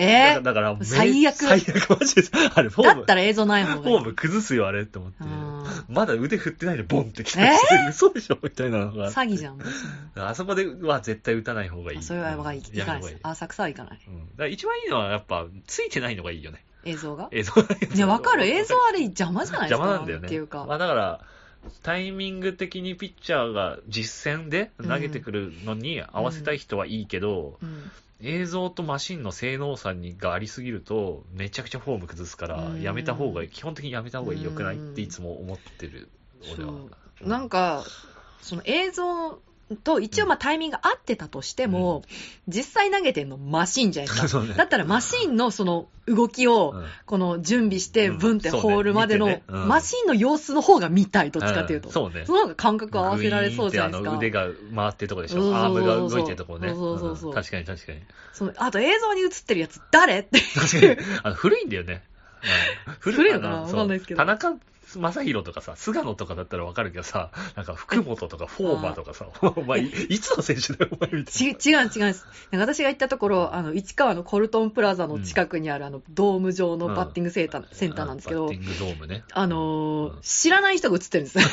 えー？だから、め最悪最悪、マジで。あれ、フォーム、だったら映像ない方がいい。フォーム崩すよ、あれって思ってうん。まだ腕振ってないで、ボンってきたえりして、嘘でしょ？みたいなのが。詐欺じゃん。あそこでは絶対打たない方がいい。あそれはやめた方がいい。。かないです浅草は行かない。うんだ一番いいのは、やっぱ、ついてないのがいいよね。映像が？映像がね、わかる映像あれ邪魔じゃないですか？邪魔なんだよね。っていうか。まあだから、タイミング的にピッチャーが実戦で投げてくるのに合わせたい人はいいけど、うん映像とマシンの性能差にがありすぎると、めちゃくちゃフォーム崩すからう、んやめた方がいい。基本的にやめた方がいいよくないっていつも思ってる、俺は。なんか、その映像と一応まあタイミングが合ってたとしても、実際投げてんのマシンじゃないですか。ねだったらマシンのその動きを、うんこの準備してうんブンってホールまでのマシンの様子の方が見たい、どっちかっていうと。んそうね。その方が感覚合わせられそうじゃないですか。腕が回ってるとこでしょ。そうそうそうアームが動いてるとこね。そうそうそううん確かに確かに。そのあと映像に映ってるやつ誰って確かに。あの古いんだよね。うん古いのかな？あわかんないですけど田中正宏とかさ、菅野とかだったらわかるけどさ、なんか福本とかフォーマーとかさ、お前、いいつの選手だよ、お前みたいち違う違うんです。私が行ったところ、あの、市川のコルトンプラザの近くにある、あの、ドーム上のバッティングセンター,、な。センターなんですけどバッテ、ィングドームね。あの知らない人が映ってるんです。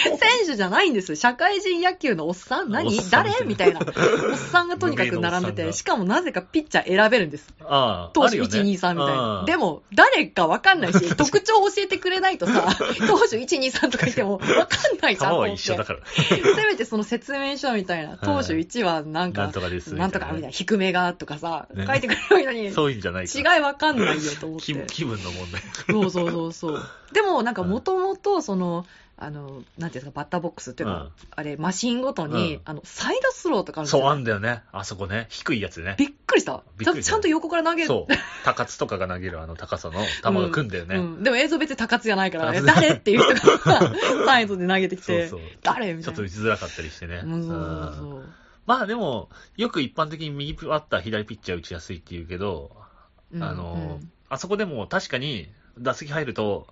選手じゃないんです。社会人野球のおっさん何？誰？みたいな。おっさんがとにかく並んでて、しかもなぜかピッチャー選べるんです。ああ、投手あるよね1、2、3みたいな。でも、も、誰かわかんないし、特徴教えてくれないと さ、投手1、2、3とか言ってもわかんないじ球ゃん。は一緒だから。せめてその説明書みたいな、投手1はなんかなん、とかです。なんとかみたいな、低めがとかさ、ね書いてくれるのに、そういうんじゃない。違いわかんないよと思って。気気分の問題。そうそうそうそう。でもなんかもともとその、あの、なんていうんですか、バッターボックスっていうか、うんあれ、マシンごとに、うんあの、サイドスローとかあるんですよ。そう、あんだよね。あそこね。低いやつね。びっくりした。びっくりしたちゃんと横から投げる。そう。高津とかが投げるあの高さの球が来んだよね。うん。でも映像別に高津じゃないから、誰っていう人が サイドで投げてきて、そうそう誰みたいな。ちょっと打ちづらかったりしてね。うんそうそううんそう。まあでも、よく一般的に右バッター、左ピッチャー打ちやすいって言うけど、うんあの、うんあそこでも確かに打席入ると、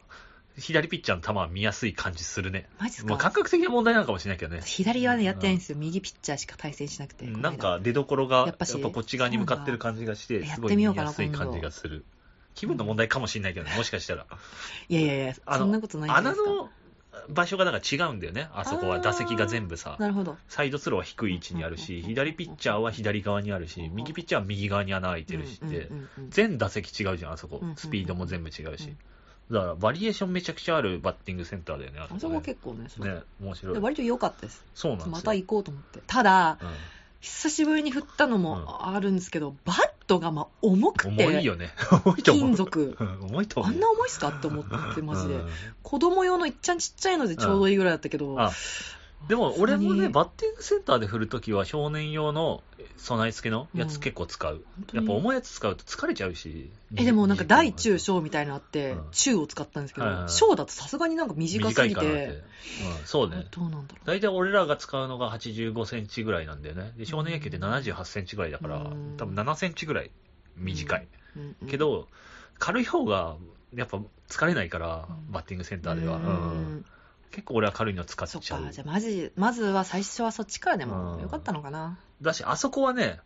左ピッチャーの球は見やすい感じするね。マジっすまあか感覚的な問題なのかもしれないけどね。左はね、やってないんですよ。右ピッチャーしか対戦しなくて。なんか出どころが、やっぱこっち側に向かってる感じがして、やすごい見やすい感じがする。気分の問題かもしれないけどね、もしかしたら。いやいやいや、あそんなことないですか。穴の場所がだから違うんだよね、あそこは。打席が全部さ。なるほど。サイドスローは低い位置にあるし、左ピッチャーは左側にあるし、右ピッチャーは右側に穴開いてるしって全打席違うじゃん、あそこスピードも全部違うし。だから、バリエーションめちゃくちゃあるバッティングセンターだよね、ああそこ。結構ね、ね、面白い。で割と良かったです。そうなんですよ。また行こうと思って。ただ、うん久しぶりに振ったのもあるんですけど、バットがまあ重くて、重いよね。金属。う ん重いと。あんな重いっすかって思って、マジで。うん子供用のいっちゃんちっちゃいのでちょうどいいぐらいだったけど、あでも俺もね、バッティングセンターで振るときは少年用の備え付けのやつ結構使う。本当にやっぱ重いやつ使うと疲れちゃうし。え、でもなんか大中20小みたいなのあってうん、中を使ったんですけど、はいはいはい小だとさすがになんか短すぎて。て、うん、そうね。どうなんだろ大体俺らが使うのが85センチぐらいなんだよね。で、少年野球って78センチぐらいだからうん、多分7センチぐらい短い。う。うんうんけ、ど、軽い方が、やっぱ疲れないからうん、バッティングセンターでは。ううんん結構俺は軽いの使っそっちゃうか、。じゃあまじ、まずは最初はそっちからでうんもよかったのかな。だし、あそこはね、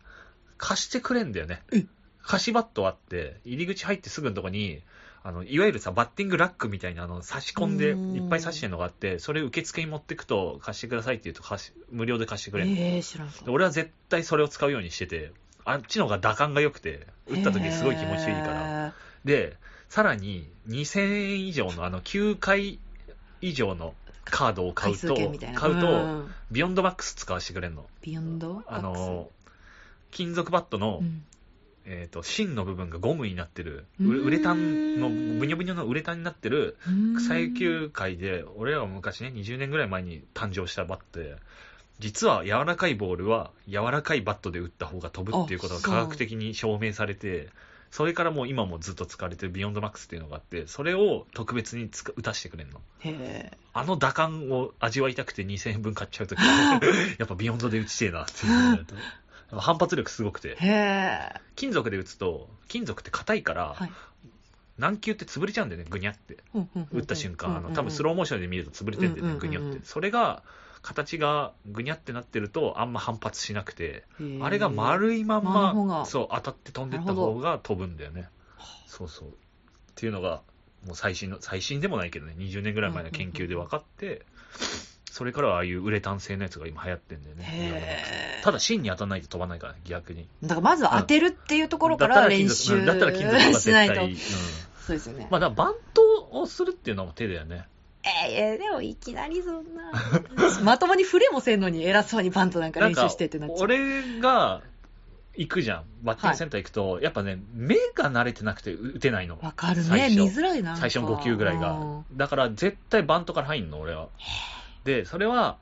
貸してくれんだよねえ。貸しバットあって、入り口入ってすぐのとこに、あの、いわゆるさ、バッティングラックみたいな、あの、差し込んで、うんいっぱい差してるのがあって、それ受付に持ってくと、貸してくださいって言うと貸し、無料で貸してくれるの、えー、知らん俺は絶対それを使うようにしてて、あっちの方が打感が良くて、打った時すごい気持ちいいから。ら。で、さらに、2000円以上の、あの、9回以上のカードを買うと。買うと、ん。ビヨンドマックス使わせてくれるの。ビヨンド？あの、金属バットの、うん。えっ、と、芯の部分がゴムになってる、ウウレタンの、ブニョブニョのウレタンになってる、うん。草野球界で、俺らが昔ね、20年ぐらい前に誕生したバットで、実は柔らかいボールは柔らかいバットで打った方が飛ぶっていうことが科学的に証明されて、それからもう今もずっと使われてるビヨンドマックスっていうのがあって、それを特別に使打たしてくれるの。あの打感を味わいたくて2000円分買っちゃうときは、やっぱビヨンドで打ちてえなっていう。反発力すごくて。へ金属で打つと、金属って硬いから、はい軟球って潰れちゃうんだよね、ぐにゃって。ー打った瞬間、あの多分スロローモーションで見ると潰れてるんだよね、ぐにゃって。それが、形がぐにゃってなってると、あんま反発しなくて、あれが丸いまんま、そう、当たって飛んでった方が飛ぶんだよね。そうそう。っていうのが、もう最新の、最新でもないけどね、20年ぐらい前の研究で分かって、それからはああいうウレタン製のやつが今流行ってんだよね。ただ芯に当たらないと飛ばないから、逆に。だからまずは当てるっていうところから練習だったら金属が絶しないと。対。うんそうですよね。まあ、だからバントをするっていうのも手だよね。えー、でもいきなりそんな。まともに触れもせんのに偉そうにバントなんか練習してってなっちゃう。俺が行くじゃん。バッティングセンター行くと、やっぱね、目が慣れてなくて打てないの。わかるね。見づらいな。最初の5球ぐらいが。だから絶対バントから入んの、俺は。で、それは、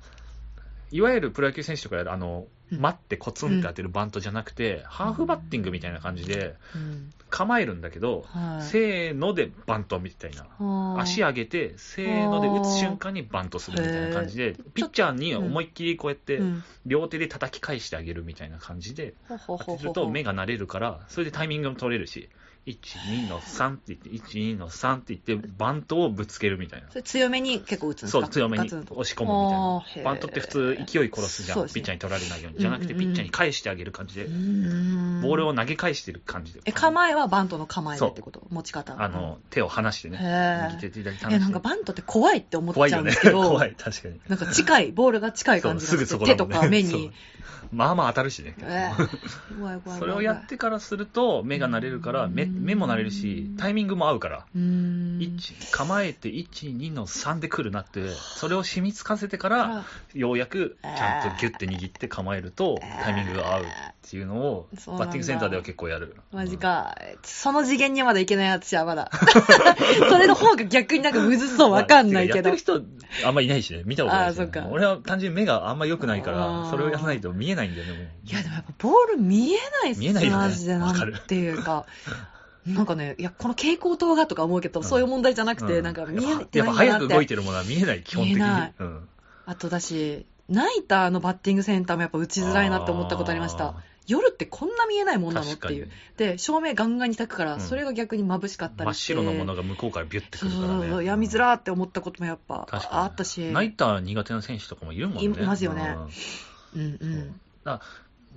いわゆるプロ野球選手とかやる、あの、うん待ってコツンって当てるバントじゃなくて、ハーフバッティングみたいな感じでうん。構えるんだけど、はい。せーのでバントみたいな。足上上げて、せーので打つ瞬間にバントするみたいな感じで、ピッチャーに思いっきりこうやって、うん、両手で叩き返してあげるみたいな感じでほほほほ当てると目が慣れるから、それでタイミングも取れるし、1、2の3って言って、1、2の3って言って、バントをぶつけるみたいな。それ強めに結構打つんですか？そう、強めに押し込むみたいな。バントって普通勢い殺すじゃん。ピッチャーに取られないように。じゃなくて、ピッチャーに返してあげる感じでボールを投げ返してる感じで。え、構えはバントの構えでってこと？持ち方。あの、手を離してね。右手と左手え、なん離して。かバントって怖いって思っちゃうんですけど、。怖い、確かに。なんか近い、ボールが近い感じがすぐそこ手とか目に。まあまあ当たるしね。えー怖い怖い怖いそれをやってからすると目が慣れるから目うん。目も慣れるしタイミングも合うからうーん。1構えて12の3で来るなってそれを染みつかせてからあようやくちゃんとギュッて握って構えるとタイミングが合うっていうのをバッティングセンターでは結構やる。マジか。その次元にはまだいけない私はまだ。それの方が逆になんかむずそう。わかんないけど。やってる。人あんまいないしね。見たことないしね、俺は単純に目があんま良くないかあらー。それをやらないと見えないんだよねもう。いやでもやっぱボール見えないっす見えないよね。マジで。なわかる。んていうか。なんかね、いや、この蛍光灯がとか思うけど、うん。そういう問題じゃなくて、うん。なんか見えてやっぱないんだなって。早く動いてるものは見えない。基本的に。見えない。うん。あとだし、ナイターのバッティングセンターもやっぱ打ちづらいなって思ったことありました。あ。夜ってこんな見えないもんなのっ確かに。ていう。で、照明ガンガンに焚くから、うん。それが逆に眩しかった真っりして。白のものが向こうからビュッてくるからね。そうそうそう、やみづらーって思ったこともやっぱ確かにあったし。ナイター苦手な選手とかもいるもんね。いますよね。うん。うんうん。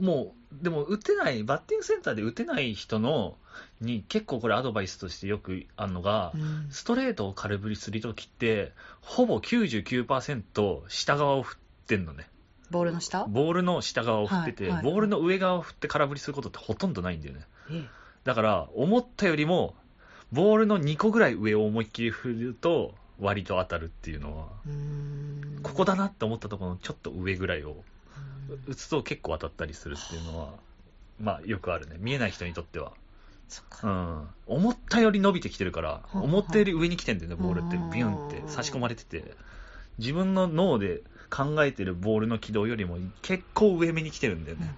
もう、でも打てない、バッティングセンターで打てない人の、に結構これアドバイスとしてよくあるのが、うんストレートを空振りするときって、ほぼ99%下側を振ってんのね。ボールの下？ボールの下側を振ってて、はいはいボールの上側を振って空振りすることってほとんどないんだよね。えだから、思ったよりも、ボールの2個ぐらい上を思いっきり振ると、割と当たるっていうのは、ここだなって思ったところのちょっと上ぐらいを打つと結構当たったりするっていうのは、まあよくあるね。見えない人にとっては。うか。ん。思ったより伸びてきてるから、は思ったより上に来てんだよね、ボールってうん。ビュンって差し込まれてて。自分の脳で考えてるボールの軌道よりも結構上目に来てるんだよね。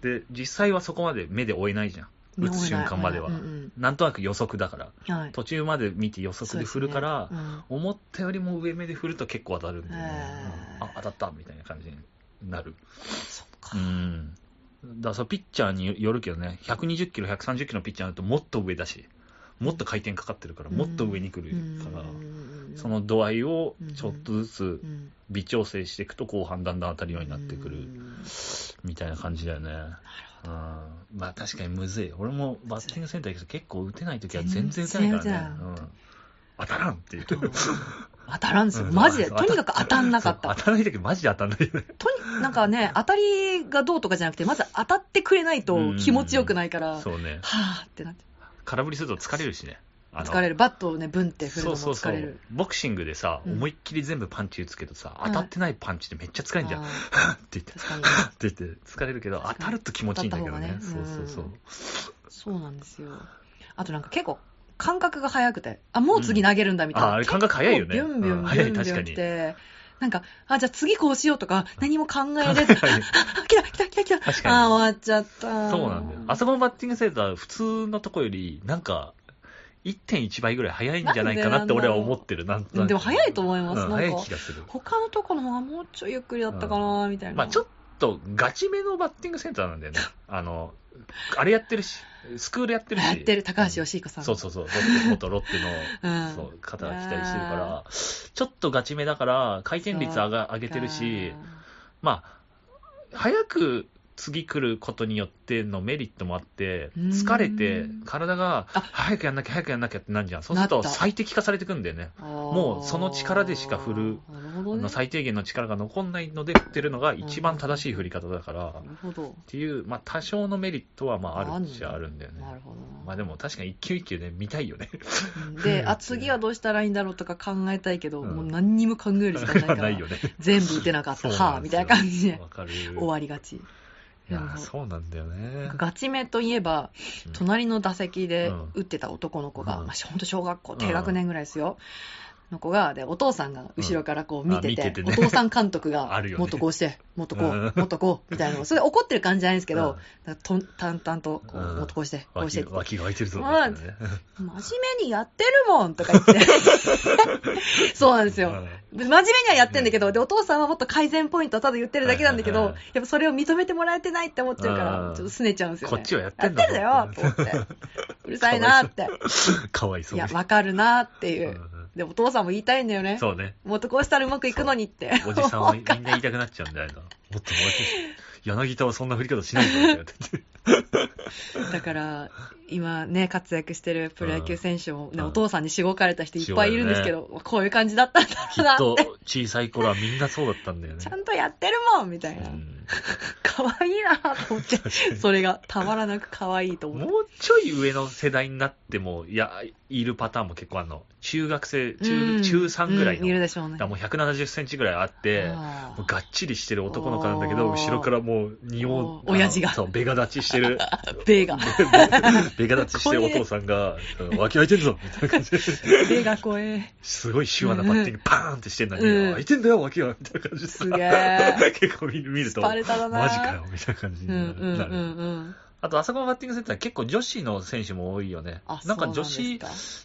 で、実際はそこまで目で追えないじゃん。打つ瞬間まではなんとなく予測だから。途中まで見て予測で振るから、思ったよりも上目で振ると結構当たるんだよね。あ、当たったみたいな感じになる。そっかう。ん。だからそうピッチャーによるけどね、120キロ、130キロのピッチャーになるともっと上だし、もっと回転かかってるから、もっと上に来るから、その度合いをうんちょっとずつうん微調整していくと後半だんだん当たるようになってくるうんみたいな感じだよね。うん、まあ確かにむずい。俺もバッティングセンター行くと結構打てない時は全然打てないからね。当たらんっていう。当たらんですよ。うんマジで。とにかく当たんなかったそう。当たらない時マジで当たんないよね。とに、なんかね、当たりがどうとかじゃなくて、まず当たってくれないと気持ちよくないから、はそうね。ぁーってなって。空振りすると疲れるしね。疲れる。バットをね、ブンって振るのそうそうそうも疲れる。。ボクシングでさ、うん思いっきり全部パンチ打つけどさ、うん当たってないパンチってめっちゃ疲れんじゃん。あはぁって言って。はぁって言って疲れるけど、当たると気持ちいいんだけどね。ねそうそうそう。そうなんですよ。あとなんか結構、感覚が早くて、あ、もう次投げるんだみたいな。うんああれ感覚早いよねビュンビュンうんビュンビュン早い確かに来て、なんか、あ、じゃあ次こうしようとか、何も考えれず、あ、来た来た来た来た。確かにあ、終わっちゃった。そうなんだよ。あそこのバッティングセンター、普通のとこより、なんか、1.1倍ぐらい早いんじゃないかなって俺は思ってる。なんとなくでも早いと思います。うんなんか早い気がする。他のとこの方がもうちょいゆっくりだったかな、みたいな。まあちょっとガチめのバッティングセンターなんだよね。あの、あれやってるし、スクールやってるし。やってる高橋義彦さん。そうそうそう、ロッテ元ロッテの、うん。そう、方が来たりしてるから、ちょっとガチめだから、回転率上が上げてるし、まあ、早く次来ることによってのメリットもあって、うん。疲れて、体が、あ。早くやんなきゃ、早くやんなきゃってなんじゃん。そうすると最適化されてくんだよね。ももうその力でしか振るほどね。あの最低限の力が残んないので振ってるのが一番正しい振り方だから、っなるほど。ていう、まあ多少のメリットはまああるっちゃあるんだよね。なるほどな。まあでも確かに一球一球ね、見たいよね。うんで、あ、次はどうしたらいいんだろうとか考えたいけど、うんもう何にも考える時間ないから、ないよね。全部打てなかった、はぁ、みたいな感じでわかる。終わりがち。いやそうなんだよね。ガチめといえば、うん隣の打席でうん打ってた男の子が、うんまあ、ほんと小学校低学年ぐらいですよ。の子が、で、お父さんが後ろからこう見てて、あ見ててねお父さん監督が、もっとこうして、もっとこう、うんもっとこう、みたいなの。それ怒ってる感じじゃないんですけど、と淡々とこう、うんもっとこうして、こうして脇脇が開いてるぞ。ね真面目にやってるもんとか言って。そうなんですよ。真面目にはやってんだけど、で、お父さんはもっと改善ポイントをただ言ってるだけなんだけどやっぱそれを認めてもらえてないって思ってるかうんら、ちょっと拗ねちゃうんですよね。こっちはやってんだやってんだよと思って。うるさいなって。かわいそうにいや、わかるなっていうう。んで、お父さんも言いたいんだよね。そうね。もっとこうしたらうまくいくのにって。おじさんはみんな言いたくなっちゃうんだよな。もっともう柳田はそんな振り方しないぞみたいな。だから、今ね、活躍してるプロ野球選手も、ねうんお父さんにしごかれた人いっぱいいるんですけど、こういう感じだったんだきっとなって。小さい頃はみんなそうだったんだよねち。ゃんとやってるもんみたいな。うん 可愛いなと思って、それがたまらなく可愛いと思って。もうちょい上の世代になっても、いや、いるパターンも結構あるの。中学生、う中、ん中3ぐらいの。うんいるだでしょうね。もう170センチぐらいあって、もうがっちりしてる男の子なんだけど、後ろからもう仁王親父がそう、ベガ立ちしてる、ベガ。ベガ立ちしてるお父さんが、うん脇開いてんぞみたいな感じで、ベガ怖え。すごい手話なバッティングパーンってしてんのに、うん開いてんだよ、脇がみたいな感じで。すげえ。結構見ると、マジかよ、みたいな感じにうんうんなる。うんうん。あと、あそこのバッティングセンター結構女子の選手も多いよね。あ、なんか女子、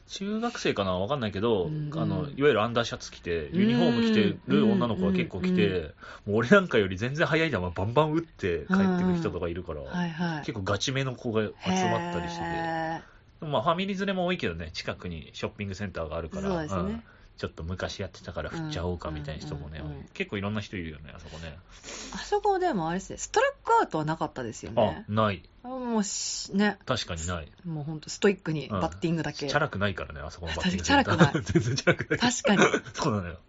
中学生かなわかんないけど、うんうん。あの、いわゆるアンダーシャツ着て、ユニフォーム着てる女の子が結構来て、うんうんもう俺なんかより全然速い球バンバン打って帰ってくる人とかいるから、はいはい。結構ガチめの子が集まったりして。て、へまあファミリー連れも多いけどね、近くにショッピングセンターがあるから、そうですね。んちょっと昔やってたから振っちゃおうかみたいな人もね、結構いろんな人いるよね、あそこね。ーあそこでもあれですね、ストラックアウトはなかったですよあね、。ない。もうし、ね、確かにない。もうほんとストイックにうんバッティングだけ。チャラくないからね、あそこのバッティングチャラくない 全然チャラくない。確かに。そうなのよ。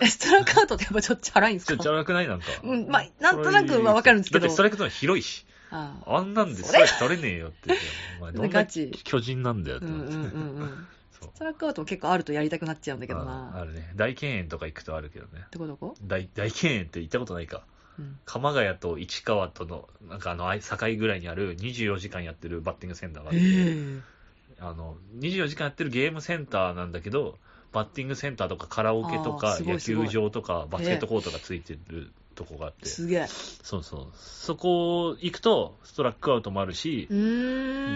え、ストラックアウトってやっぱちょっとチャラいんですか？ちょっとチャラくない？なんか。うんまあなんとなくはわかるんですけどだってストライクゾーン広いし。あああんなんでストライク取れねえよって。お前どんな巨人なんだよってうん。うんうん。そうストラックアウトも結構あるとやりたくなっちゃうんだけどあな。あるね。大敬遠とか行くとあるけどね。どこどこ？大大敬遠って行ったことないか。うん。鎌ヶ谷と市川との、なんかあの、境ぐらいにある24時間やってるバッティングセンターがあっへて、え。あの、24時間やってるゲームセンターなんだけど、バッティングセンターとかカラオケとか野球場とかバスケットコートがついてるとこがあって、すげえ。そうそう。そこ行くと、ストラックアウトもあるし。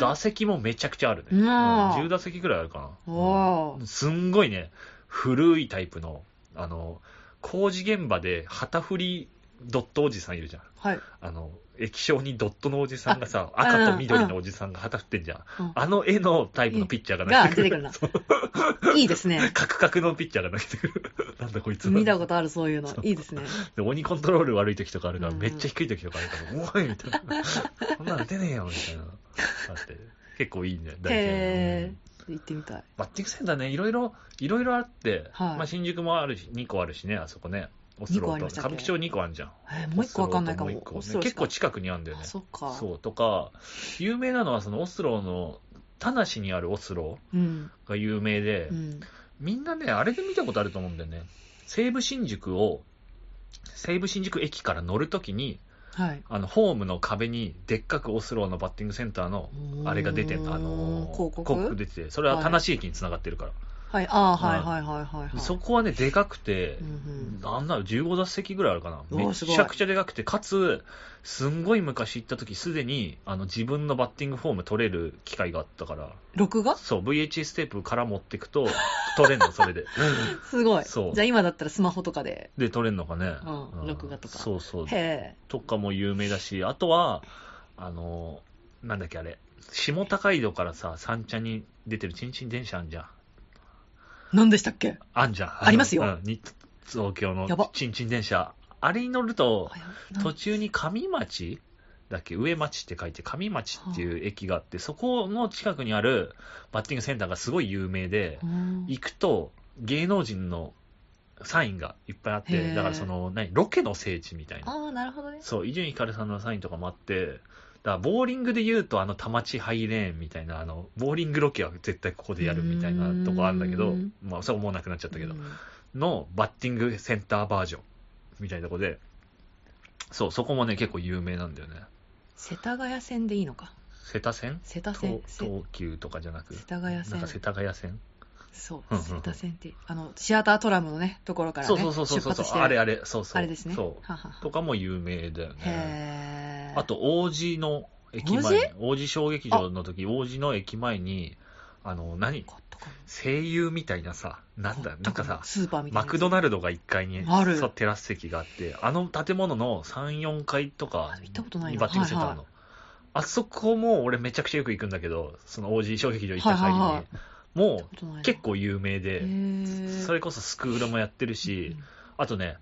打席もめちゃくちゃあるね。うん10打席ぐらいあるかな。おーうんすんごいね、古いタイプの、あの、工事現場で旗振りドットおじさんいるじゃん。はい。あの、液晶にドットのおじさんがさ、あ赤と緑のおじさんが旗振ってんじゃん。うんあの絵のタイプのピッチャーがが投げてくる。出てくるな。いいですね。カクカクのピッチャーが投げてくる。なんだこいつ。見たことある、そういうのいいですね。で鬼コントロール悪い時とかあるから、うんめっちゃ低い時とかあるから、おいみたいな。そんなの出ねえよみたいな。あって結構いいんだよ、大体。へうんー。行ってみたい。バッティングセンターね、いろいろ、いろいろあって、はいまあ新宿もあるし、2個あるしね、あそこね。オスロー歌舞伎町2個あるじゃん。えーもう一個わかんないかもも個オスローしか結構近くにあるんだよねあ、。そっか。そう、とか、有名なのはそのオスローの、田無にあるオスロうん。ーが有名で、うん。みんなね、あれで見たことあると思うんだよね。西武新宿を、西武新宿駅から乗るときに、はい。あの、ホームの壁にでっかくオスローのバッティングセンターの、あれが出てあのー広告？出てて、それは田無駅に繋がってるから。はい。ああ、はいはいはいはいはい。そこはね、でかくてう、んなんなら15座席ぐらいあるかな。めちゃくちゃでかくて、かつ、すんごい昔行った時、すでに、あの、自分のバッティングフォーム取れる機会があったから、録画？そう、VHS テープから持ってくと、取れんの、それで。すごい。そうじゃあ今だったらスマホとかで。で、取れんのかね。うん録画とかそうそう。へとかも有名だし、あとは、あの、なんだっけあれ、下高井戸からさ、三茶に出てるチンチン電車あんじゃん。え。何でしたっけ？あんじゃん。ありますようんに東京のやばチンチン電車。あれに乗ると、あ途中に上町？だっけ？上町って書いて上町っていう駅があって、そこの近くにあるバッティングセンターがすごい有名で、うん行くと芸能人のサインがいっぱいあって、だからその、何、ロケの聖地みたいな。ああ、なるほどね。そう、伊集院光さんのサインとかもあって、だからボーリングで言うと、あの、田町ハイレーンみたいな、あの、ボーリングロケは絶対ここでやるみたいなとこあるんだけどうん、まあ、そう思わなくなっちゃったけどう、んのバッティングセンターバージョンみたいなとこで、そう、そこもね、結構有名なんだよね。世田谷線でいいのか。瀬田線？世田線東。東急とかじゃなく、世田谷線なんか。世田谷線？そううんうん、世田線って、あの、シアタートラムのね、ところからね、そうそうそうそうそう。出発してあれあれ、そうそう。あれですね。そう。ははは。とかも有名だよね。へー。あ、と、王子の駅前。に、王子小劇場の時、王子の駅前に、あの、何？声優みたいなさ、なんだ、なんかさ、スーパーみたいな。マクドナルドが1階にある。テラス席があって、あの建物の3、4階とかあ行ったことないな。にバッティングセンターの。あそこも俺めちゃくちゃよく行くんだけど、その王子小劇場行った帰りに、もう結構有名で、それこそスクールもやってるし、うん。あとね、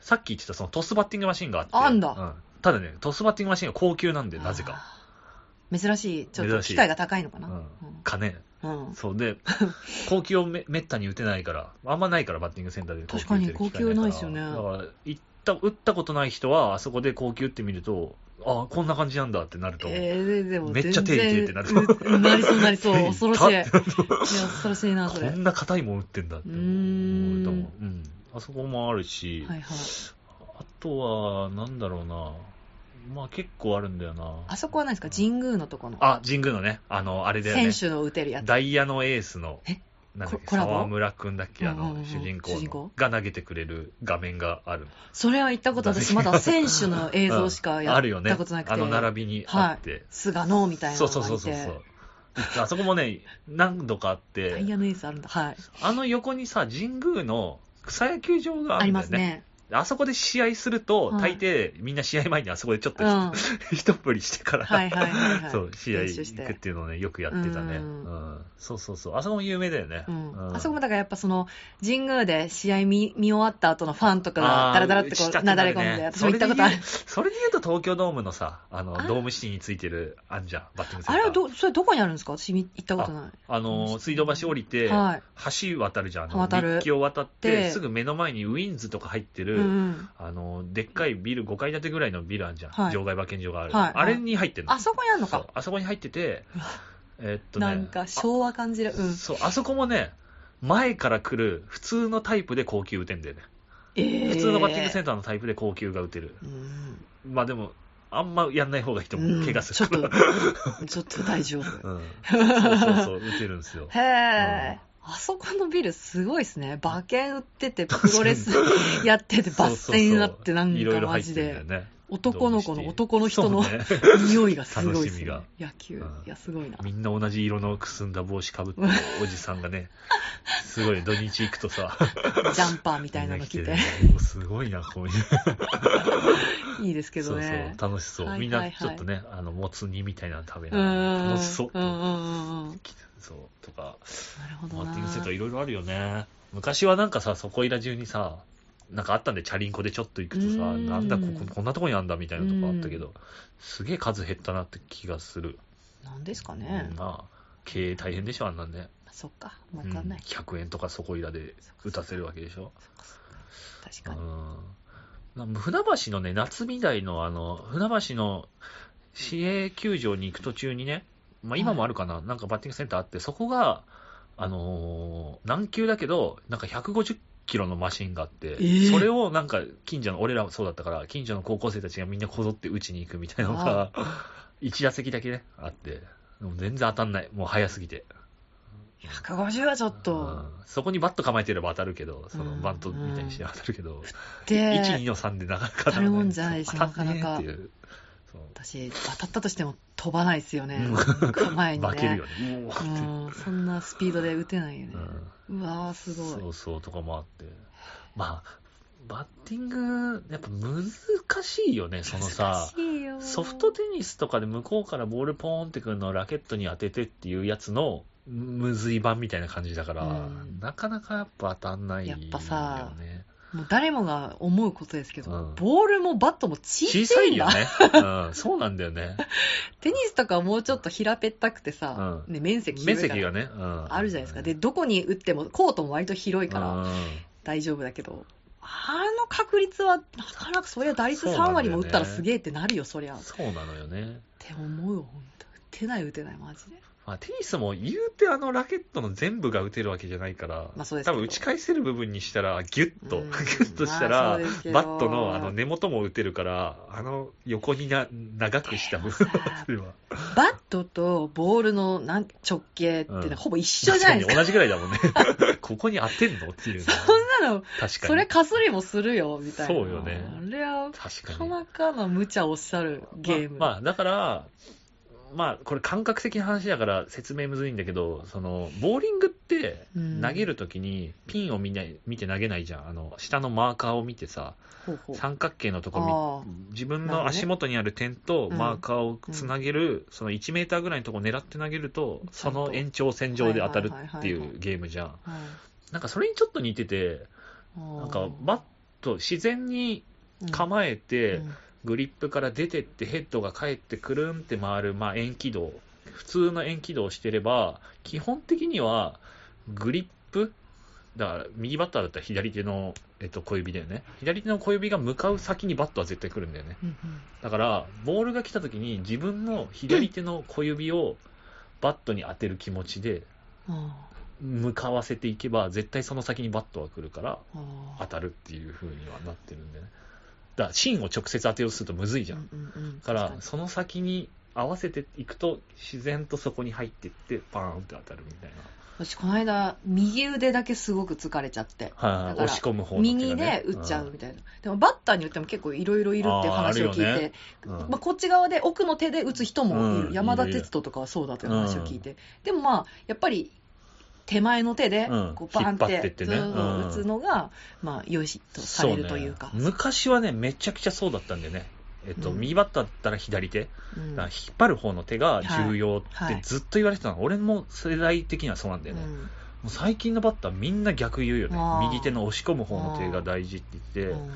さっき言ってたそのトスバッティングマシンがあって、あんだ。うん。ただね、トスバッティングマシンが高級なんで、なぜか。珍しい、ちょっと機械が高いのかな。ううん。ん。金。うん。そう。で、高級をめめったに打てないから、あんまないから、バッティングセンターで確かに高級打てる機会高級ないですよね。だから、行った、打ったことない人は、あそこで高級打ってみると、あこんな感じなんだってなると。えー、でもめっちゃ手痛いってなるうんなりそうなりそう。手恐ろしい。いや、恐ろしいな、それ。こんな硬いもん打ってんだって思ううーんと思う。うん。あそこもあるし、はいはい。あとは、なんだろうな。まあ結構あるんだよな。あそこは何ですか？神宮のとこの。あ、神宮のね、あの、あれだよね。選手の打てるやつ。ダイヤのエースのえ、なんだっけ、ココラボ？沢村くんだっけ、あの、うんうんうん主人公の主人公？が投げてくれる画面がある。それは行ったこと私まだ選手の映像しかやっあるよね。たことなくて。あの並びにあはいって。。菅野みたいなそうのがいて。そうそうそうそう。あそこもね、何度かあっダイて、ヤのエースあるんだ。はい。あの横にさ、神宮の草野球場があありるんだよね。ますね。あそこで試合すると、はい大抵みんな試合前にあそこでちょっとうん。はひ、一振りしてから、いはいはいはい。そう、試合行くっていうのをね、よくやってたね。ううんん。そうそうそう。あそこも有名だよね。うんうんあそこもだからやっぱその神宮で試合見見終わった後のファンとかがダラダラってこうなだれ込んで、私も行ったことある。それで言うと東京ドームのさ、あの、あドームシティについてるあんじゃん、バッティングセンター。あれはど、それどこにあるんですか？私み行ったことない。あの、水道橋降りて、はい橋渡るじゃん。渡る陸橋渡っでて、すぐ目の前にウィンズとか入ってうる、んうん。あの、でっかいビル、5階建てぐらいのビルあるじゃん。はい場外馬券場がある。はいあれに入ってんの。あそこにあるのか。あそこに入ってて、えっとね。なんか昭和感じる。うん。そう、あそこもね、前から来る普通のタイプで高級打てんだよね。えー普通のバッティングセンターのタイプで高級が打てる。うんまあでも、あんまやんない方がいいと思う。うん怪我するから。ちょっと、ちょっと大丈夫。うん。そうそうそう、打てるんですよ。へえ。あそこのビルすごいですね。馬券売ってて、プロレス やってて、バッテンになってなんかマジで。男の子の男の人の匂いがすごいですね。野球うん。いや、すごいな。みんな同じ色のくすんだ帽子かぶってる おじさんがね、すごい土日行くとさ、ジャンパーみたいなの着ててねすごいな、こういう。いいですけどね。そうそう、楽しそう。はいみんなはいはいちょっとね、あの、もつ煮みたいなの食べうながら、ん。楽しそう。うんうんうんうん。そう、とか、なるほどな。バッティングセットいろいろあるよね。昔はなんかさ、そこいら中にさ、なんかあったんで、チャリンコでちょっと行くとさ、うんなんだここ、こんなとこにあんだみたいなとこあったけど、すげえ数減ったなって気がする。なんですかねうん。まあ、経営大変でしょ、あんなんね。そっか。わかんない。うん100円とかそこいらで打たせるわけでしょ。確かに。うん。な船橋のね、夏美大のあの、船橋の市営球場に行く途中にね、まあ今もあるかな、なんかバッティングセンターあって、そこが、あのー軟球だけど、なんか150キロのマシンがあって、ーそれをなんか近所の、俺らもそうだったから、近所の高校生たちがみんなこぞって打ちに行くみたいなのが、1打席だけね、あって、でも全然当たんない。もう早すぎて。150はちょっと。うん、そこにバット構えてれば当たるけど、そうんのバントみたいにして当たるけど、で、1、2の3でなかなか当たるもんじゃないでしなかなかっていう。そう私、当たったとしても飛ばないですよね。うん構えにね。負けるよね。うん、そんなスピードで打てないよね。うわー、すごい。そうそうとかもあって。まあ、バッティング、やっぱ難しいよね、そのさソフトテニスとかで向こうからボールポーンってくるのをラケットに当ててっていうやつのむずい版みたいな感じだから、うんなかなかやっぱ当たんないよね。やっぱさもう誰もが思うことですけど、うんボールもバットも小小さいんだ。よね。うん、そうなんだよね。テニスとかはもうちょっと平べったくてさ、うんね、面積面広いから積がね、うん、あるじゃないですか。で、どこに打っても、コートも割と広いからうん大丈夫だけど、あの確率は、なかなかそりゃ打率3そうなんだよね割も打ったらすげえってなるよ、そりゃ。っそうなのよね。て思うよ、ほんと。打てない打てない、マジで。まあ、テニスも言うてあのラケットの全部が打てるわけじゃないから、まあそうです多分打ち返せる部分にしたら、ギュッと、うんギュッとしたまあら、バットのあの根元も打てるから、あの横にな長くした部分。バットとボールのなん直径って、うんほぼ一緒じゃないですか。同じぐらいだもんね。ここに当てんの？っていうね。そんなの、確かに。それかすりもするよ、みたいな。そうよねあれは、確かに。なかなかの無茶おっしゃるゲーム。まあ、まあだから、まあ、これ感覚的な話だから説明むずいんだけど、その、ボーリングってうん。投げるときにピンを見ない見て投げないじゃん。あの、下のマーカーを見てさ、ほうほう。三角形のとこあみ自分の足元にある点とうん。マーカーをつなげる、その1メーターぐらいのとこ狙って投げると、その延長線上で当たるっていうゲームじゃん。はい。なんかそれにちょっと似てて、なんかバット自然に構えて、うんグリップから出てってヘッドが返ってくるんって回る、まあ、円軌道。普通の円軌道をしてれば、基本的にはグリップ、だから右バッターだったら左手の、えっと、小指だよね。左手の小指が向かう先にバットは絶対来るんだよね。だから、ボールが来た時に自分の左手の小指をバットに当てる気持ちであ向かわせていけば、絶対その先にバットは来るから、当たるっていう風にはなってるんでね。だから、芯を直接当てようとするとむずいじゃん。うんうんうんだからその先に合わせていくと、自然とそこに入っていって、パーンって当たるみたいな。に私、この間、右腕だけすごく疲れちゃって。はいはい、だから押し込む方右で打っちゃうみたいな。でも、バッターによっても結構いろいろいるっていう話を聞いて、ねうんまあ、こっち側で奥の手で打つ人もいる。うん山田哲人とかはそうだという話を聞いて。でもまあ、やっぱり、手前の手でうん、こうバンって引って打つのが、まあ、良しとされるというか。昔はね、めちゃくちゃそうだったんだよね。えっと、うん。右バッターだったら左手、引っ張る方の手が重要ってずっと言われてたの。俺も世代的にはそうなんだよね。最近のバッターみんな逆言うよね。右手の押し込む方の手が大事って言って、うん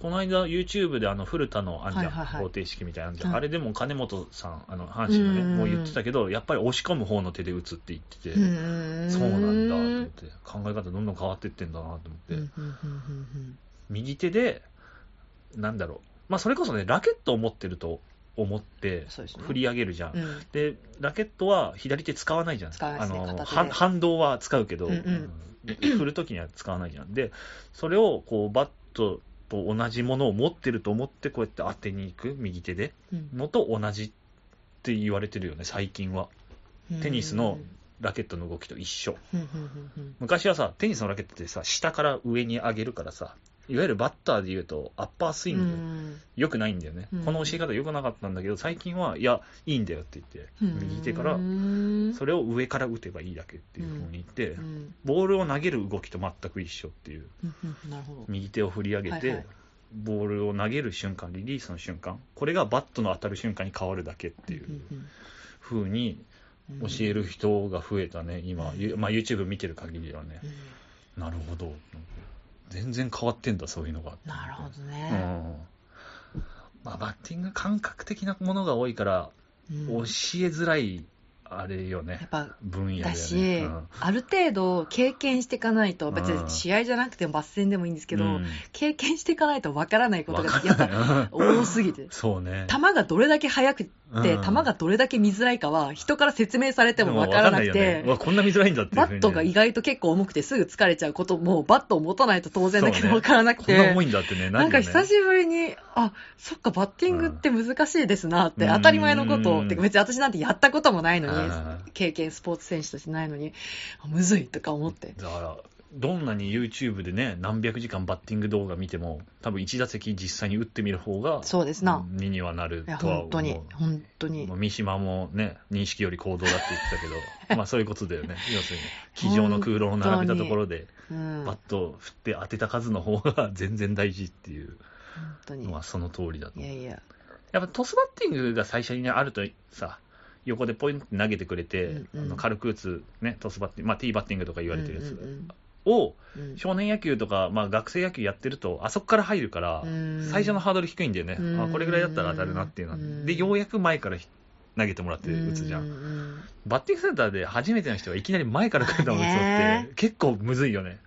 この間 YouTube であの古田のあんじゃん、はいはいはい。方程式みたいなのあんじゃん、うん。あれでも金本さん、あの阪神のね、うん。もう言ってたけど、やっぱり押し込む方の手で打つって言ってて、うん。そうなんだと思って、考え方どんどん変わってってんだなと思って、うんうんうんうん右手で、なんだろう、まあそれこそね、ラケットを持ってると思ってそうですね。振り上げるじゃん。うん。うんで、ラケットは左手使わないじゃん。使わないですねあの、片手で。は反動は使うけど、うんうん。うん。振るときには使わないじゃん。で、それをこうバットと同じものを持ってると思ってこうやって当てに行く、右手で、うん。のと同じって言われてるよね、最近は。テニスのラケットの動きと一緒。昔はさ、テニスのラケットってさ、下から上に上げるからさ、いわゆるバッターで言うと、アッパースイング、うん。良くないんだよね、うん。この教え方良くなかったんだけど、最近は、いや、いいんだよって言って、右手からう、んそれを上から打てばいいだけっていうふうに言って、うん。ボールを投げる動きと全く一緒っていう。右手を振り上げて、はいはい。ボールを投げる瞬間、リリースの瞬間、これがバットの当たる瞬間に変わるだけっていう風にうん教える人が増えたね、今、ゆまあ、YouTube 見てる限りではね。う。ん。なるほど。全然変わってんだ、そういうのが。なるほどうね。ん。まあ、バッティング感覚的なものが多いから、うん教えづらい、あれよねやっ。ぱ分野だよね。だし、うんある程度経験していかないと、別うんに試合じゃなくてもバス戦でもいいんですけど、うん経験していかないとわからないことがやっぱ多すぎて。そうね。球がどれだけ速くて、うん。球がどれだけ見づらいかは、人から説明されてもわからなくて、こんな見づらいんだってバットが意外と結構重くてすぐ疲れちゃうことも、バットを持たないと当然だけどわからなくこんなて、重いんだってね。なんか久ししぶりに、あ、そっか、バッティングって難しいですなって、うん。当たり前のことを、別に私なんてやったこともないのにうん、経験スポーツ選手としてないのに、あむずいとか思って。だから、どんなに YouTube でね、何百時間バッティング動画見ても、多分1打席実際に打ってみる方が、そうですな。身にはなるとは思う。本当に、本当にまあ。三島もね、認識より行動だって言ってたけど、まあそういうことだよね。要するに、机上の空論を並べたところで、うん。バッ本トを振って当てた数の方が全然大事っていうの。はその通りだと。いやいや。やっぱトスバッティングが最初にね、あるとさ、横でポイント投げてくれて、うんうんあの軽く打つ、ね、トスバッティング、まあ、ティーバッティングとか言われてるやつうんうんを、うん少年野球とか、まあ、学生野球やってると、あそこから入るから、うん。最初のハードル低いんだよね、うん。あこれぐらいだったら当たるなっていうのは、うん。で、ようやく前からひ投げてもらって打つじゃん。バッティングセンターで初めての人がいきなり前から来るのを打つのっねて、結構むずいよね。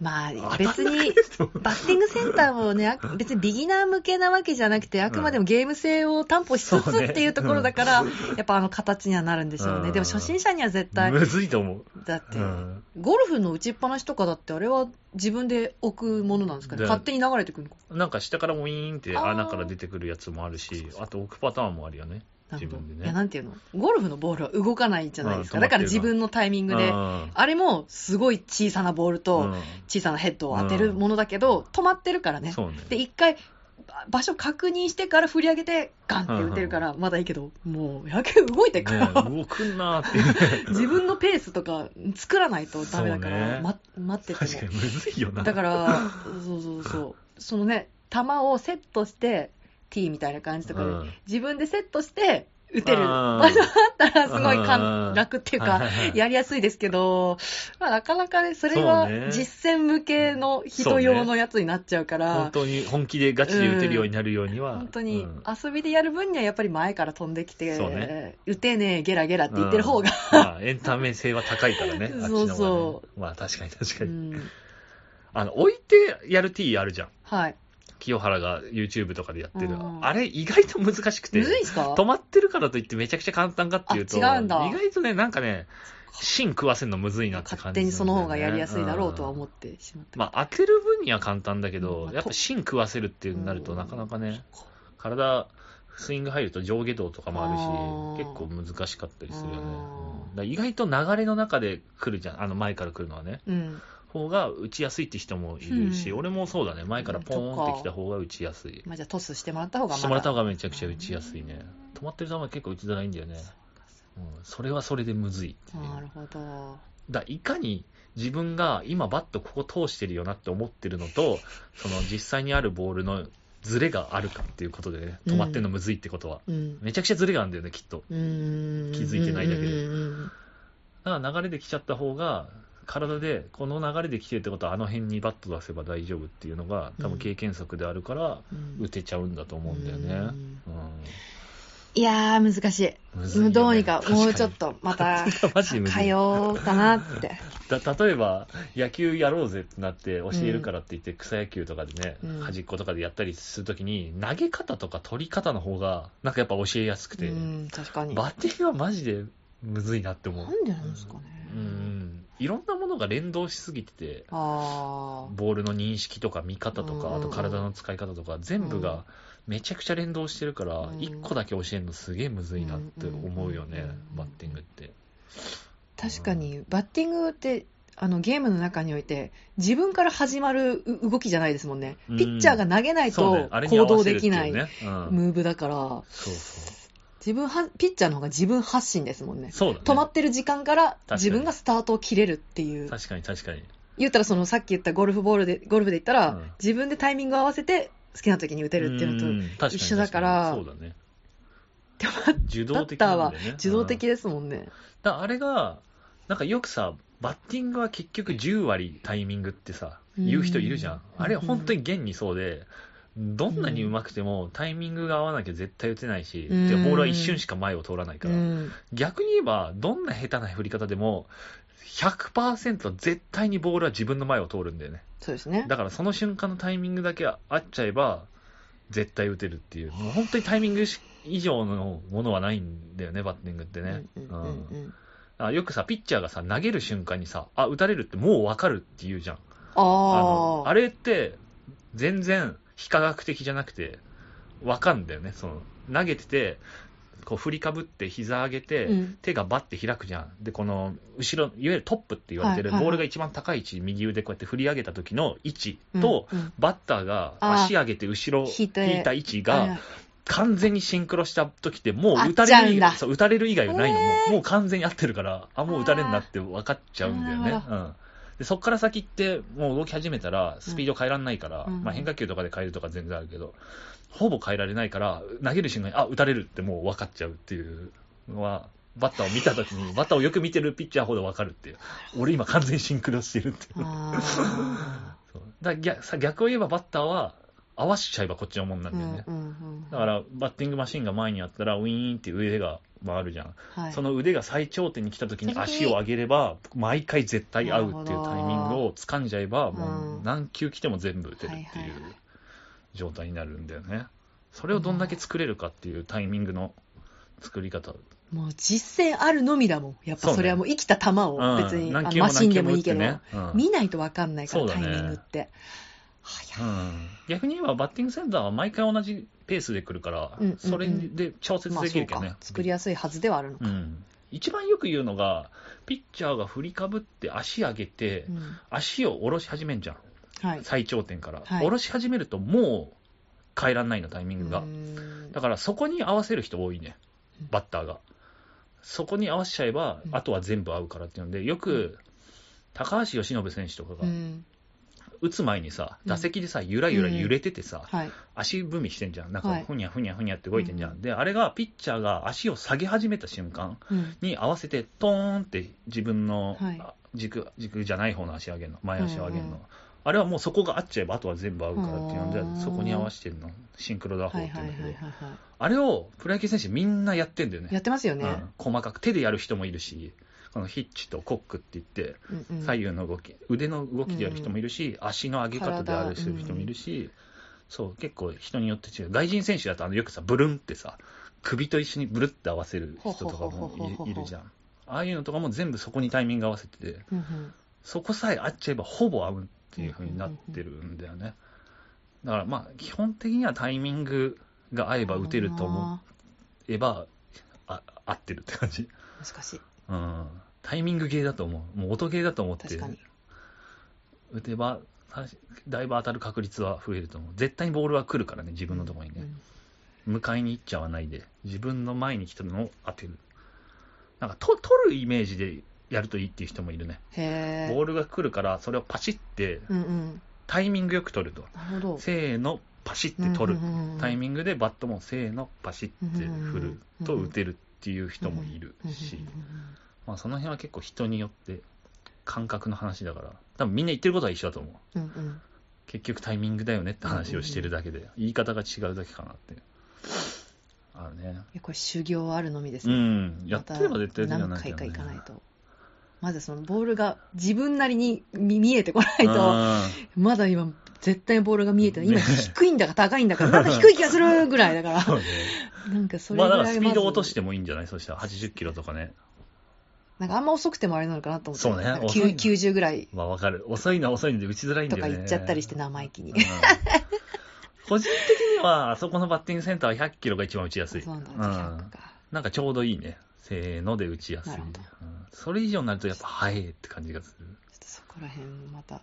まあ、当別に、バッティングセンターもね、あ 別にビギナー向けなわけじゃなくて、あくまでもゲーム性を担保しつつっていうところだから、やっぱあの形にはなるんでしょうね。うんでも初心者には絶対、むずいと思う。だってう、んゴルフの打ちっぱなしとかだって、あれは自分で置くものなんですかね？で勝手に流れてくるのか。なんか下からウィーンって穴から出てくるやつもあるし、あと置くパターンもあるよね。自分でねいや、なんていうの？ゴルフのボールは動かないじゃないですか。うんだから自分のタイミングで。うんあれもすごい小さなボールとうん小さなヘッドを当てるものだけど、止まってるからね。で、一回、ば場所確認してから振り上げて、ガンって打てるから、まだいいけど、もう野球動いてるから、ね動くんなーって。自分のペースとか作らないとダメだから、ねま待ってても。確かにむずいよな。だから、そうそうそう。そのね、球をセットして、T みたいな感じとかで、うん。自分でセットして、打てる。うん。場所だったらすごいかうんん楽っていうかやりやすいですけど、まあ、なかなかね、それは実践向けの人用のやつになっちゃうから、本当に本気でガチで打てるようになるようには。本当にうん。遊びでやる分にはやっぱり前から飛んできて、ね。打てねえ、ゲラゲラって言ってる方が、まあ、エンタメ性は高いからね。そうそう。まあ、確かに確かうに。ん、あの、置いてやる T あるじゃん。はい。清原が YouTube とかでやってる。うんあれ、意外と難しくて。止まってるからといってめちゃくちゃ簡単かっていうと、うんだ意外とね、なんかね、芯食わせるのむずいなって感じ、勝手にその方がやりやすいだろうとは思っってしまった。まあ、当てる分には簡単だけど、うんやっぱ芯食わせるっていうなると、うんなかなかね、体、スイング入ると上下動とかもあるし、結構難しかったりするよね。うん意外と流れの中で来るじゃん、あの前から来るのはね。うん。方が打ちやすいって人もいるし、うん俺もそうだね、前からポーンってきた方が打ちやすい。まあ、じゃあトスしてもらった方がしてもらった方がめちゃくちゃ打ちやすいね。止まってる球は結構打ちづらいんだよね。うん、それはそれでむずい。なるほど。だいかに自分が今バットここ通してるよなって思ってるのと、その実際にあるボールのズレがあるかっていうことでね、止まってんのむずいってことは。うん。めちゃくちゃズレがあるんだよね、きっと。うん気づいてないだけでだから流れで来ちゃった方が、体で、この流れで来てるってことは、あの辺にバット出せば大丈夫っていうのが、多分経験則であるから、うん打てちゃうんだと思うんだよね。うんうんいやー、難しい。ねどうにか、もうちょっと、また、通おうかなって。だ例えば、野球やろうぜってなって、教えるからって言って、草野球とかでね、うん端っことかでやったりするときに、投げ方とか取り方の方が、なんかやっぱ教えやすくて、うん、確かに。バッティングはマジでむずいなって思う。なんでなんですかね。うん。いろんなものが連動しすぎてて、あボールの認識とか見方とか、うんあと体の使い方とか、全部がめちゃくちゃ連動してるからう、ん。一個だけ教えるのすげえむずいなって思うよねうん、バッティングって。ー確かに、バッティングって、あのゲームの中において、自分から始まるう動きじゃないですもんね。うん。ピッチャーが投げないと行動できないムーブだから、そうそう。自分は、ピッチャーの方が自分発信ですもんね。そうだね。止まってる時間から自分がスタートを切れるっていう。確かに確かに。言ったらそのさっき言ったゴルフボールで、ゴルフで言ったら、うん自分でタイミングを合わせて好きな時に打てるっていうのん確に一緒だからそうだね。と、受バ動的なんッターは。受動的うんですもんね。だからあれが、なんかよくさ、バッティングは結局10割タイミングってさ、言う人いるじゃん。うんあれ本当に現にそうで、どんなに上手くてもタイミングが合わなきゃ絶対打てないし、うんでボールは一瞬しか前を通らないから、うん。逆に言えば、どんな下手な振り方でも、100%絶対にボールは自分の前を通るんだよね。そうですね。だからその瞬間のタイミングだけ合っちゃえば、絶対打てるっていう、もう本当にタイミング以上のものはないんだよね、バッティングってね。よくさ、ピッチャーがさ、投げる瞬間にさ、あ、打たれるってもう分かるって言うじゃん。あのあ。あれって、全然非科学的じゃなくて、分かんだよね。その、投げてて、こう振りかぶって膝上げて、うん。手がバッて開くじゃん。で、この、後ろ、いわゆるトップって言われてる、はいボールが一番高い位置、右腕こうやって振り上げた時の位置と、うん。うんバッターが足上げて後ろ引いた位置はいが、完全にシンクロした時って、もう打たれる以外そう打たれる以外はないの、もうもう完全に合ってるから、あ、もう打たれるなって分かっちゃうんだよね。うんでそっから先って、もう動き始めたら、スピード変えられないから、うんまあ、変化球とかで変えるとか全然あるけど、ほぼ変えられないから、投げる瞬間に、あ、打たれるってもう分かっちゃうっていうのは、バッターを見たときに、バッターをよく見てるピッチャーほど分かるっていう。俺今完全にシンクロしてるっていう。だ逆さ逆を言えばバッターは合わしちゃえばこっちのもんなーんだよね。うんうんうんだから、バッティングマシンが前にあったら、ウィーンって腕が回るじゃん。はいその腕が最頂点に来た時に足を上げれば、毎回絶対合うっていうタイミングを掴んじゃえば、もう何球来ても全部打てるっていう状態になるんだよね。それをどんだけ作れるかっていうタイミングの作り方。もう実践あるのみだもん。やっぱそれはもう生きた球をうん別に、あ何球ものマシンでもいいけど、ねうん見ないとわかんないから、ねタイミングって。うん逆に言えばバッティングセンターは毎回同じペースで来るから、うんうんうんそれで調節できるけどね。か。作りやすいはずではあるのか。うん、一番よく言うのが、ピッチャーが振りかぶって足上げて、うん足を下ろし始めんじゃん、はい。最頂点から。はい下ろし始めると、もう変えらんないの、タイミングがう。んだからそこに合わせる人多いねうん、バッターが。そこに合わせちゃえばう、んあとは全部合うからっていうので、よく、高橋由伸選手とかがう、ん。打つ前にさ、うん打席でさ、ゆらゆら揺れててさ、はい。足踏みしてんじゃん。なんか、はいふにゃふにゃふにゃって動いてんじゃん。うんで、あれが、ピッチャーが足を下げ始めた瞬間、うん。に合わせて、トーンって自分の、軸軸じゃない方の足上げるの、前足を上げるの、うんうんあれはもうそこが合っちゃえば、あとは全部合うからっていうのでうん、そこに合わせてるの、シンクロ打法はいっていうんだけどはいはいはい、はあれをプロ野球選手みんなやってんだよい。やね。ってますよね。うん細かく手でやる人もいるし、このヒッチとコックって言って、うんうん左右の動き、腕の動きでやる人もいるし、足の上げ方であるする人もいるし、そう、結構人によって違う。外人選手だとあのよくさ、ブルンってさ、首と一緒にブルって合わせる人とかもいいるじゃん。ああいうのとかも全部そこにタイミング合わせてて、うんうんそこさえ合っちゃえばほぼ合うっていう風になってるんだよね。だからまあ、基本的にはタイミングが合えば打てると思えば、あ合ってるって感じ。難しい。うん。タイミングゲーだと思う。もう音ゲーだと思って。打てば、さだいぶ当たる確率は増えると思う。絶対にボールは来るからね、自分のところにね。うん迎えに行っちゃわないで、自分の前に来たのを当てる。なんか、と取るイメージでやるといいっていう人もいるね。ボールが来るから、それをパシって、うんうん。タイミングよく取ると。せーの、パシって取るうんうんうんうん。タイミングでバットもせーの、パシって振るうんうんうんと打てるっていう人もいるしうんうん、まあその辺は結構人によって感覚の話だから、多分みんな言ってることは一緒だと思う。うんうんうん結局タイミングだよねって話をしてるだけで、言い方が違うだけかなって。あるね。これ修行あるのみですうね。ん。やってれば絶対またできない何回か行かないと。まずそのボールが自分なりに見見えてこないと、うんまだ今、絶対ボールが見えてない。今、ね低いんだか高いんだか、なんか低い気がするぐらいだから。ね。なんかそれまあだぐらいからスピード落としてもいいんじゃない？そしたら80キロとかね。なんかあんま遅くてもあれなのかなと思って。そうねなんか遅いの9 90ぐらいまあわかる。遅いのは遅いので打ちづらいんだよね。とか言っちゃったりして生意気に。うん個人的には、あそこのバッティングセンターは100キロが一番打ちやすい。そうなんだ、うん100か。なんかちょうどいいね。せーので打ちやすい。うんそれ以上になるとやっぱ早いって感じがする。ちょっとこら辺もまた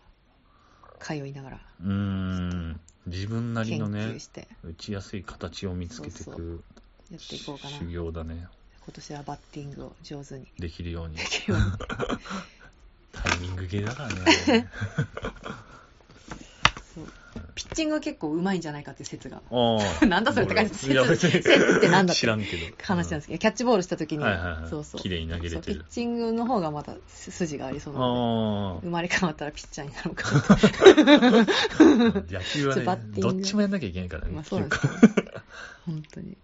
通いながらうーん。自分なり研のね究、して打ちやすい形を見つけていそうくやっていこうかな修行だね。今年はバッティングを上手に。できるように。で。きるように。タイミングゲーだからね。そう。ピッチングは結構うまいんじゃないかっていう説が。ああ。なんだそれって感じいや別に。説ってなんだって。知らんけど。話なんですけど、キャッチボールした時に、はいはいはい。そうそう。綺麗に投げれてる。そうピッチングの方がまた筋がありそうな。のああ。で。生まれ変わったらピッチャーになるかな 野球はちょバッティング。ね、どっちもやんなきゃいけないからね。まあそうなんです結局よ本当に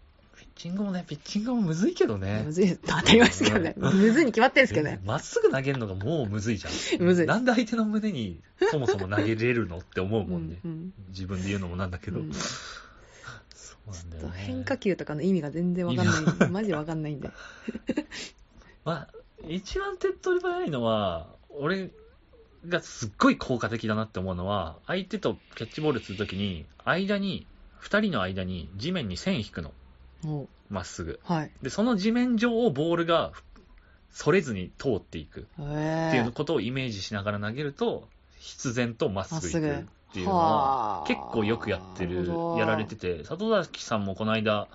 チングもね、ピッチングもむずいけどねむ。ずい当たりますけどねむずいに決まってるんですけどねまっすぐ投げるのがもうむずいじゃん。むずいなんで相手の胸にそもそも投げれるのって思うもんね。うんうん自分で言うのもなんだけど。うんそうなんだよね。変化球とかの意味が全然わかんないんでマジでわかんないんで まあ、一番手っ取り早いのは、俺がすっごい効果的だなって思うのは、相手とキャッチボールするときに、間に、二人の間に地面に線引くの。もまっすぐ。うはい。で、その地面上をボールが、それずに通っていく。へっていうえことをイメージしながら投げると、必然とまっすぐいくまっていうのは、はあ。結構よくやってるやられてて、里崎さんもこの間、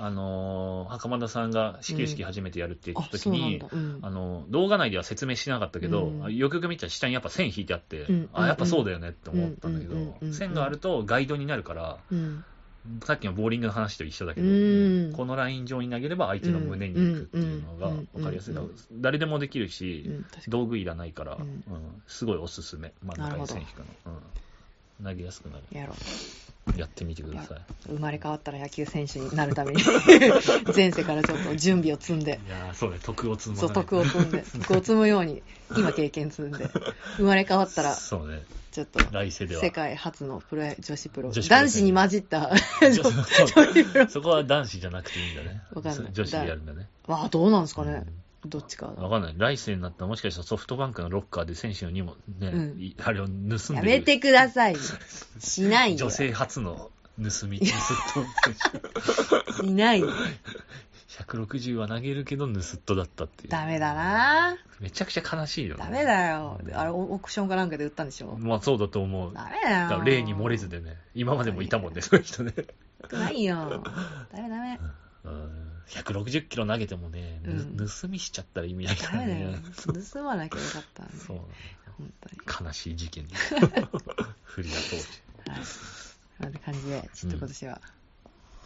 あのー袴田さんが始球式初めてやるって言った時あそうなんに、だ。うん。あの、動画内では説明しなかったけど、うん。よくよく見たら下にやっぱ線引いてあって、うん。あ、やっぱそうだよねって思ったんだけど、線があるとガイドになるから、うんさっきのボーリングの話と一緒だけど、うん。このライン上に投げれば相手の胸に行くっていうのが分かりやすい。うん。うん誰でもできるし、道具いらないから、すごいおすすめ。真ん中に線引くの。うん投げやすくなる。やろやってみてください。う生まれ変わったら野球選手になるために 前世からちょっと準備を積んで。いやーそうね、徳を積まないそう徳を積んで。徳を積むように今経験積んで。生まれ変わったらそうね、ちょっと来世では。世界初のプロ野女子プロ。女子プロ男子に混じった。女 女子子プロ。そこは男子じゃなくていいんだね。わかんない。女子でやるんだね。わあどうなんですかねどっちかわかんない。来世になったらもしかしたらソフトバンクのロッカーで選手の荷物ね、うん。いあれを盗んでる。やめてください。しないよ。女性初の盗み、盗っ人選しないよ。手。160は投げるけど盗っ人だったっていう。ダメだな。めちゃくちゃ悲しいよね。ダメだよ。あれオークションかなんかで売ったんでしょ？まあそうだと思う。ダメだよ。だから例に漏れずでね、今までもいたもんね、そういう人ね。ないよ。ダメダメ。うん160キロ投げてもね、ぬうん盗みしちゃったら意味ないかダらね。盗まなきゃよかったんでそう本当に悲しい事件です。不利な当時。はいそんな感じでちょっと今年は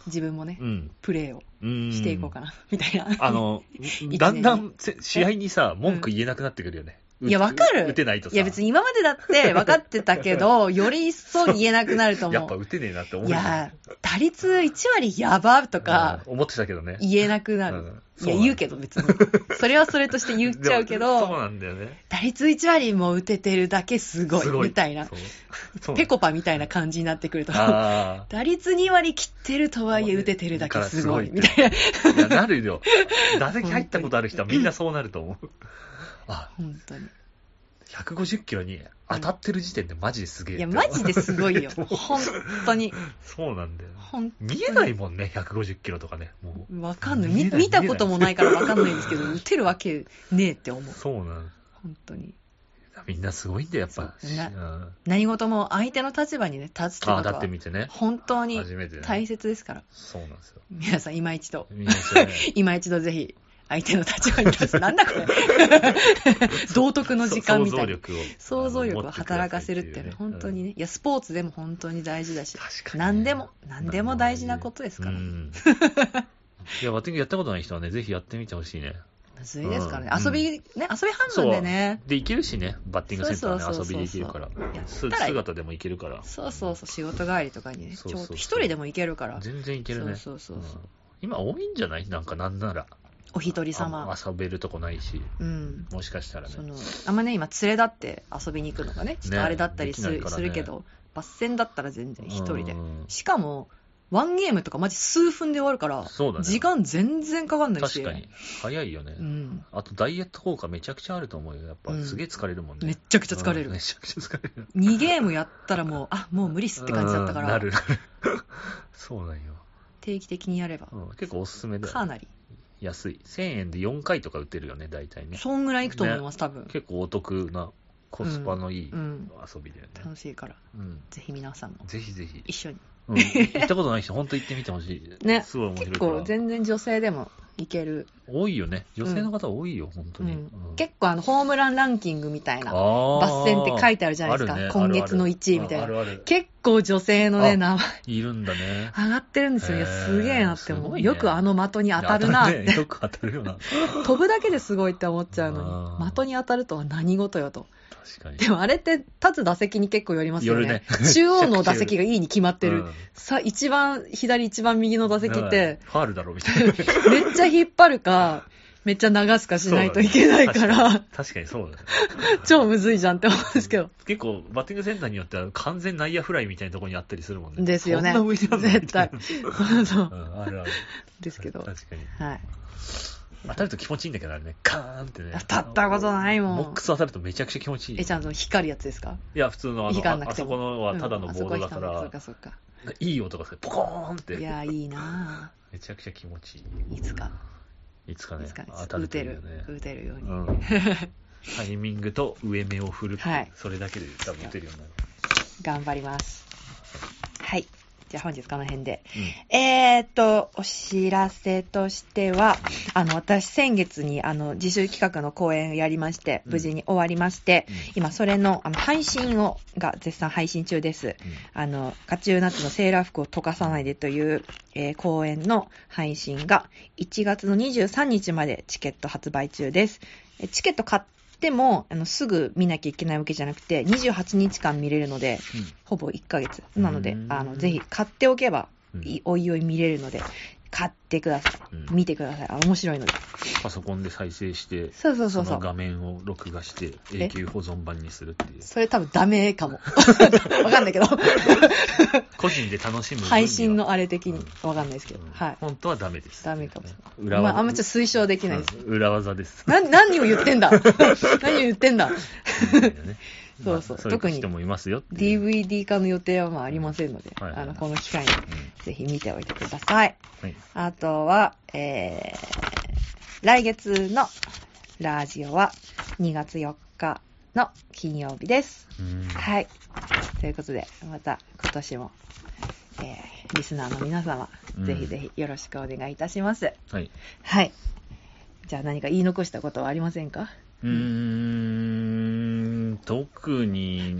自分もねうん。プレーをうん。していこうかなみたいなあの、にだんだんせ試合にさ、文句言えなくなってくるよね。いや、わかる打てないとさ。いや、別に今までだって分かってたけど、より一層言えなくなると思う。やっぱ打てねえなって思う。いや、打率1割やばとかうん思ってたけどね。言えなくなる。うんいや、言うけど別に。それはそれとして言っちゃうけでもそうど、なんだよね。打率1割も打ててるだけすごい。みたいなペコパみたいな感じになってくると、あ打率2割切ってるとはいえ打ててるだけすごい、みたいな。あ。いや、なるよ。打席入ったことある人はみんなそうなると思う。あ、本当に。150キロに当たってる時点でマジですげえ。いや、マジですごいよ。本当に。そうなんだよ。見えないもんね、150キロとかね。もう。わかんないみ見見たこともないからわかんないんですけど、打てるわけねえって思う。そうなん本当に。みんなすごいんだよ、やっぱ。何事も相手の立場にね、立つってことはって見てね。本当に初めてね。大切ですから。そうなんですよ。皆さん今一度、今 一度ぜひ、相手の立場に立つ。なんだこれ。道徳の時間みたいな。想像力を。働かせるっていうのは本当にね。ね、いや、スポーツでも本当に大事だし、確かにね。何でも、何でも大事なことですから。うん。いや、バッティングやったことない人はね、ぜひやってみてほしいね。むずいですからね。うん遊び、ね、遊び半分でね。で、行けるしね、バッティングセンターね、そうそうそうそう遊びで行けるから姿でも行けるから。そうそうそう、仕事帰りとかにね、一人でも行けるから、全然行けるね。そうそうそうそうん今多いんじゃない？なんかなんなら。お一人あ様。遊べるとこないし、うん。もしかしたらねそ。の、あんまね、今、連れ立って遊びに行くのがね、ちょっとあれだったりする,、ねねするけど、バッセンだったら全然一人でう。んしかも、ワンゲームとかマジ数分で終わるから、そうだね時間全然かかんないし。確かに。早いよね。うん。あと、ダイエット効果めちゃくちゃあると思うよ。やっぱ、うんすげえ疲れるもんね。めっちゃくちゃ疲れるうんめちゃくちゃ疲れる。2ゲームやったらもう、あ、もう無理っすって感じだったから、うんなるなる。そうなんよ。定期的にやれば、うん結構おすすめだよ。かなり。安い。1000円で4回とか打てるよね、大体ね。そんぐらいいくと思います、多分。結構お得なコスパのいいうん遊びだよね。楽しいから、うん。ぜひ皆さんもぜひぜひ。一緒に。うん、行ったことない人、本当行ってみてほしい。ねすごい面白い結。構全然女性でもいける。多いよね。女性の方多いよ、本当に。結構あの、ホームランランキングみたいな、あーバス戦って書いてあるじゃないですかね今月の1位みたいなあるある。結構女性のね、あ名前いるんだね。上がってるんですよ。いや、すげえなって思う。ねよくあの的に当たるなって。ね よく当たるよな。飛ぶだけですごいって思っちゃうのに、的に当たるとは何事よと。確かに。でもあれって立つ打席に結構よりますよね。ね 中央の打席がいいに決まってる。うんさ、一番左一番右の打席って、ファールだろ、みたいな。めっちゃ引っ張るか、めっちゃ流すかしないといけないかそうだねら、確かにそうだね。超むずいじゃんって思うんですけど。結構、バッティングセンターによっては完全内野フライみたいなところにあったりするもんね。ですよね。絶対。そうそうう。ん、あるある。ですけど。確かに。はい。当たると気持ちいいんだけど、あれね。カーンってね。当たったことないもんボックス当たるとめちゃくちゃ気持ちいい。え、ちゃんと光るやつですか？いや、普通のあのあ、そこのはただのボードだから、そこは光んかそういい音がする。ポコーンって。か。いや、いいなめちゃくちゃ気持ちいぁいつか、い。いつかね、いつかね当た打てるよね。、打てるように。うん。タイミングと上目を振るはいそれだけで多分打てるようになる。頑張ります。はい。じゃあ本日この辺で。うんえーっと、お知らせとしては、あの、私先月にあの、自習企画の講演をやりまして、うん無事に終わりまして、うん今それのあの配信を、が絶賛配信中です。あの、カチューナッツのセーラー服を溶かさないでという、えー講演の配信が1月の23日までチケット発売中です。えチケット買っても、あの、すぐ見なきゃいけないわけじゃなくて、28日間見れるので、ほぼ1ヶ月。なのでう、んあの、ぜひ買っておけば、うんいおいおい見れるので、買ってください。うん見てください。あ面白いので。パソコンで再生して、そうそうそうそのう。画面を録画してえ？永久保存版にするっていう。それ多分ダメかも。わかんないけど。個人で楽しむ分には配信のあれ的にわかんないですけど。うんはい。本当はダメです。ダメかもしれない。裏技。まあ、あんまちょっと推奨できないです。うん裏技です。な、何を言ってんだ 何を言ってんだそうそうまあ特にい人もいますよ。DVD 化の予定はまあありませんので、はいはいはいあの、この機会にぜひ見ておいてください。うんはい。あとは、えー、来月のラジオは2月4日の金曜日です。うんはい。ということで、また今年も、えー、リスナーの皆様、うんぜひぜひよろしくお願いいたします。はい。はい。じゃあ何か言い残したことはありませんか？うーん、特に、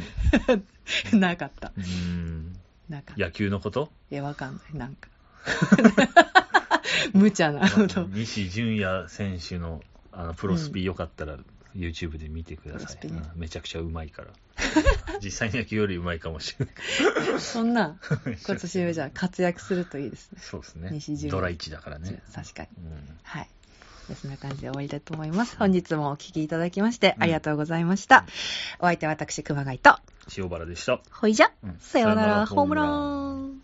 なかった。うーん、なか。野球のこと？いや、わかんない。なんか。無茶なこと。西純也選手のあのプロスピよかったら、YouTube で見てください、うんめちゃくちゃうまいから。実際に野球よりうまいかもしれない。そんな、今年はじゃあ活躍するといいですね。そうですね西ドラ1だからね。確かに。うんはい。そんな感じで終わりたいと思います。本日もお聞きいただきましてありがとうございました。お相手は私、熊谷と、塩原でした。ほいじゃうん、さようならホームラン。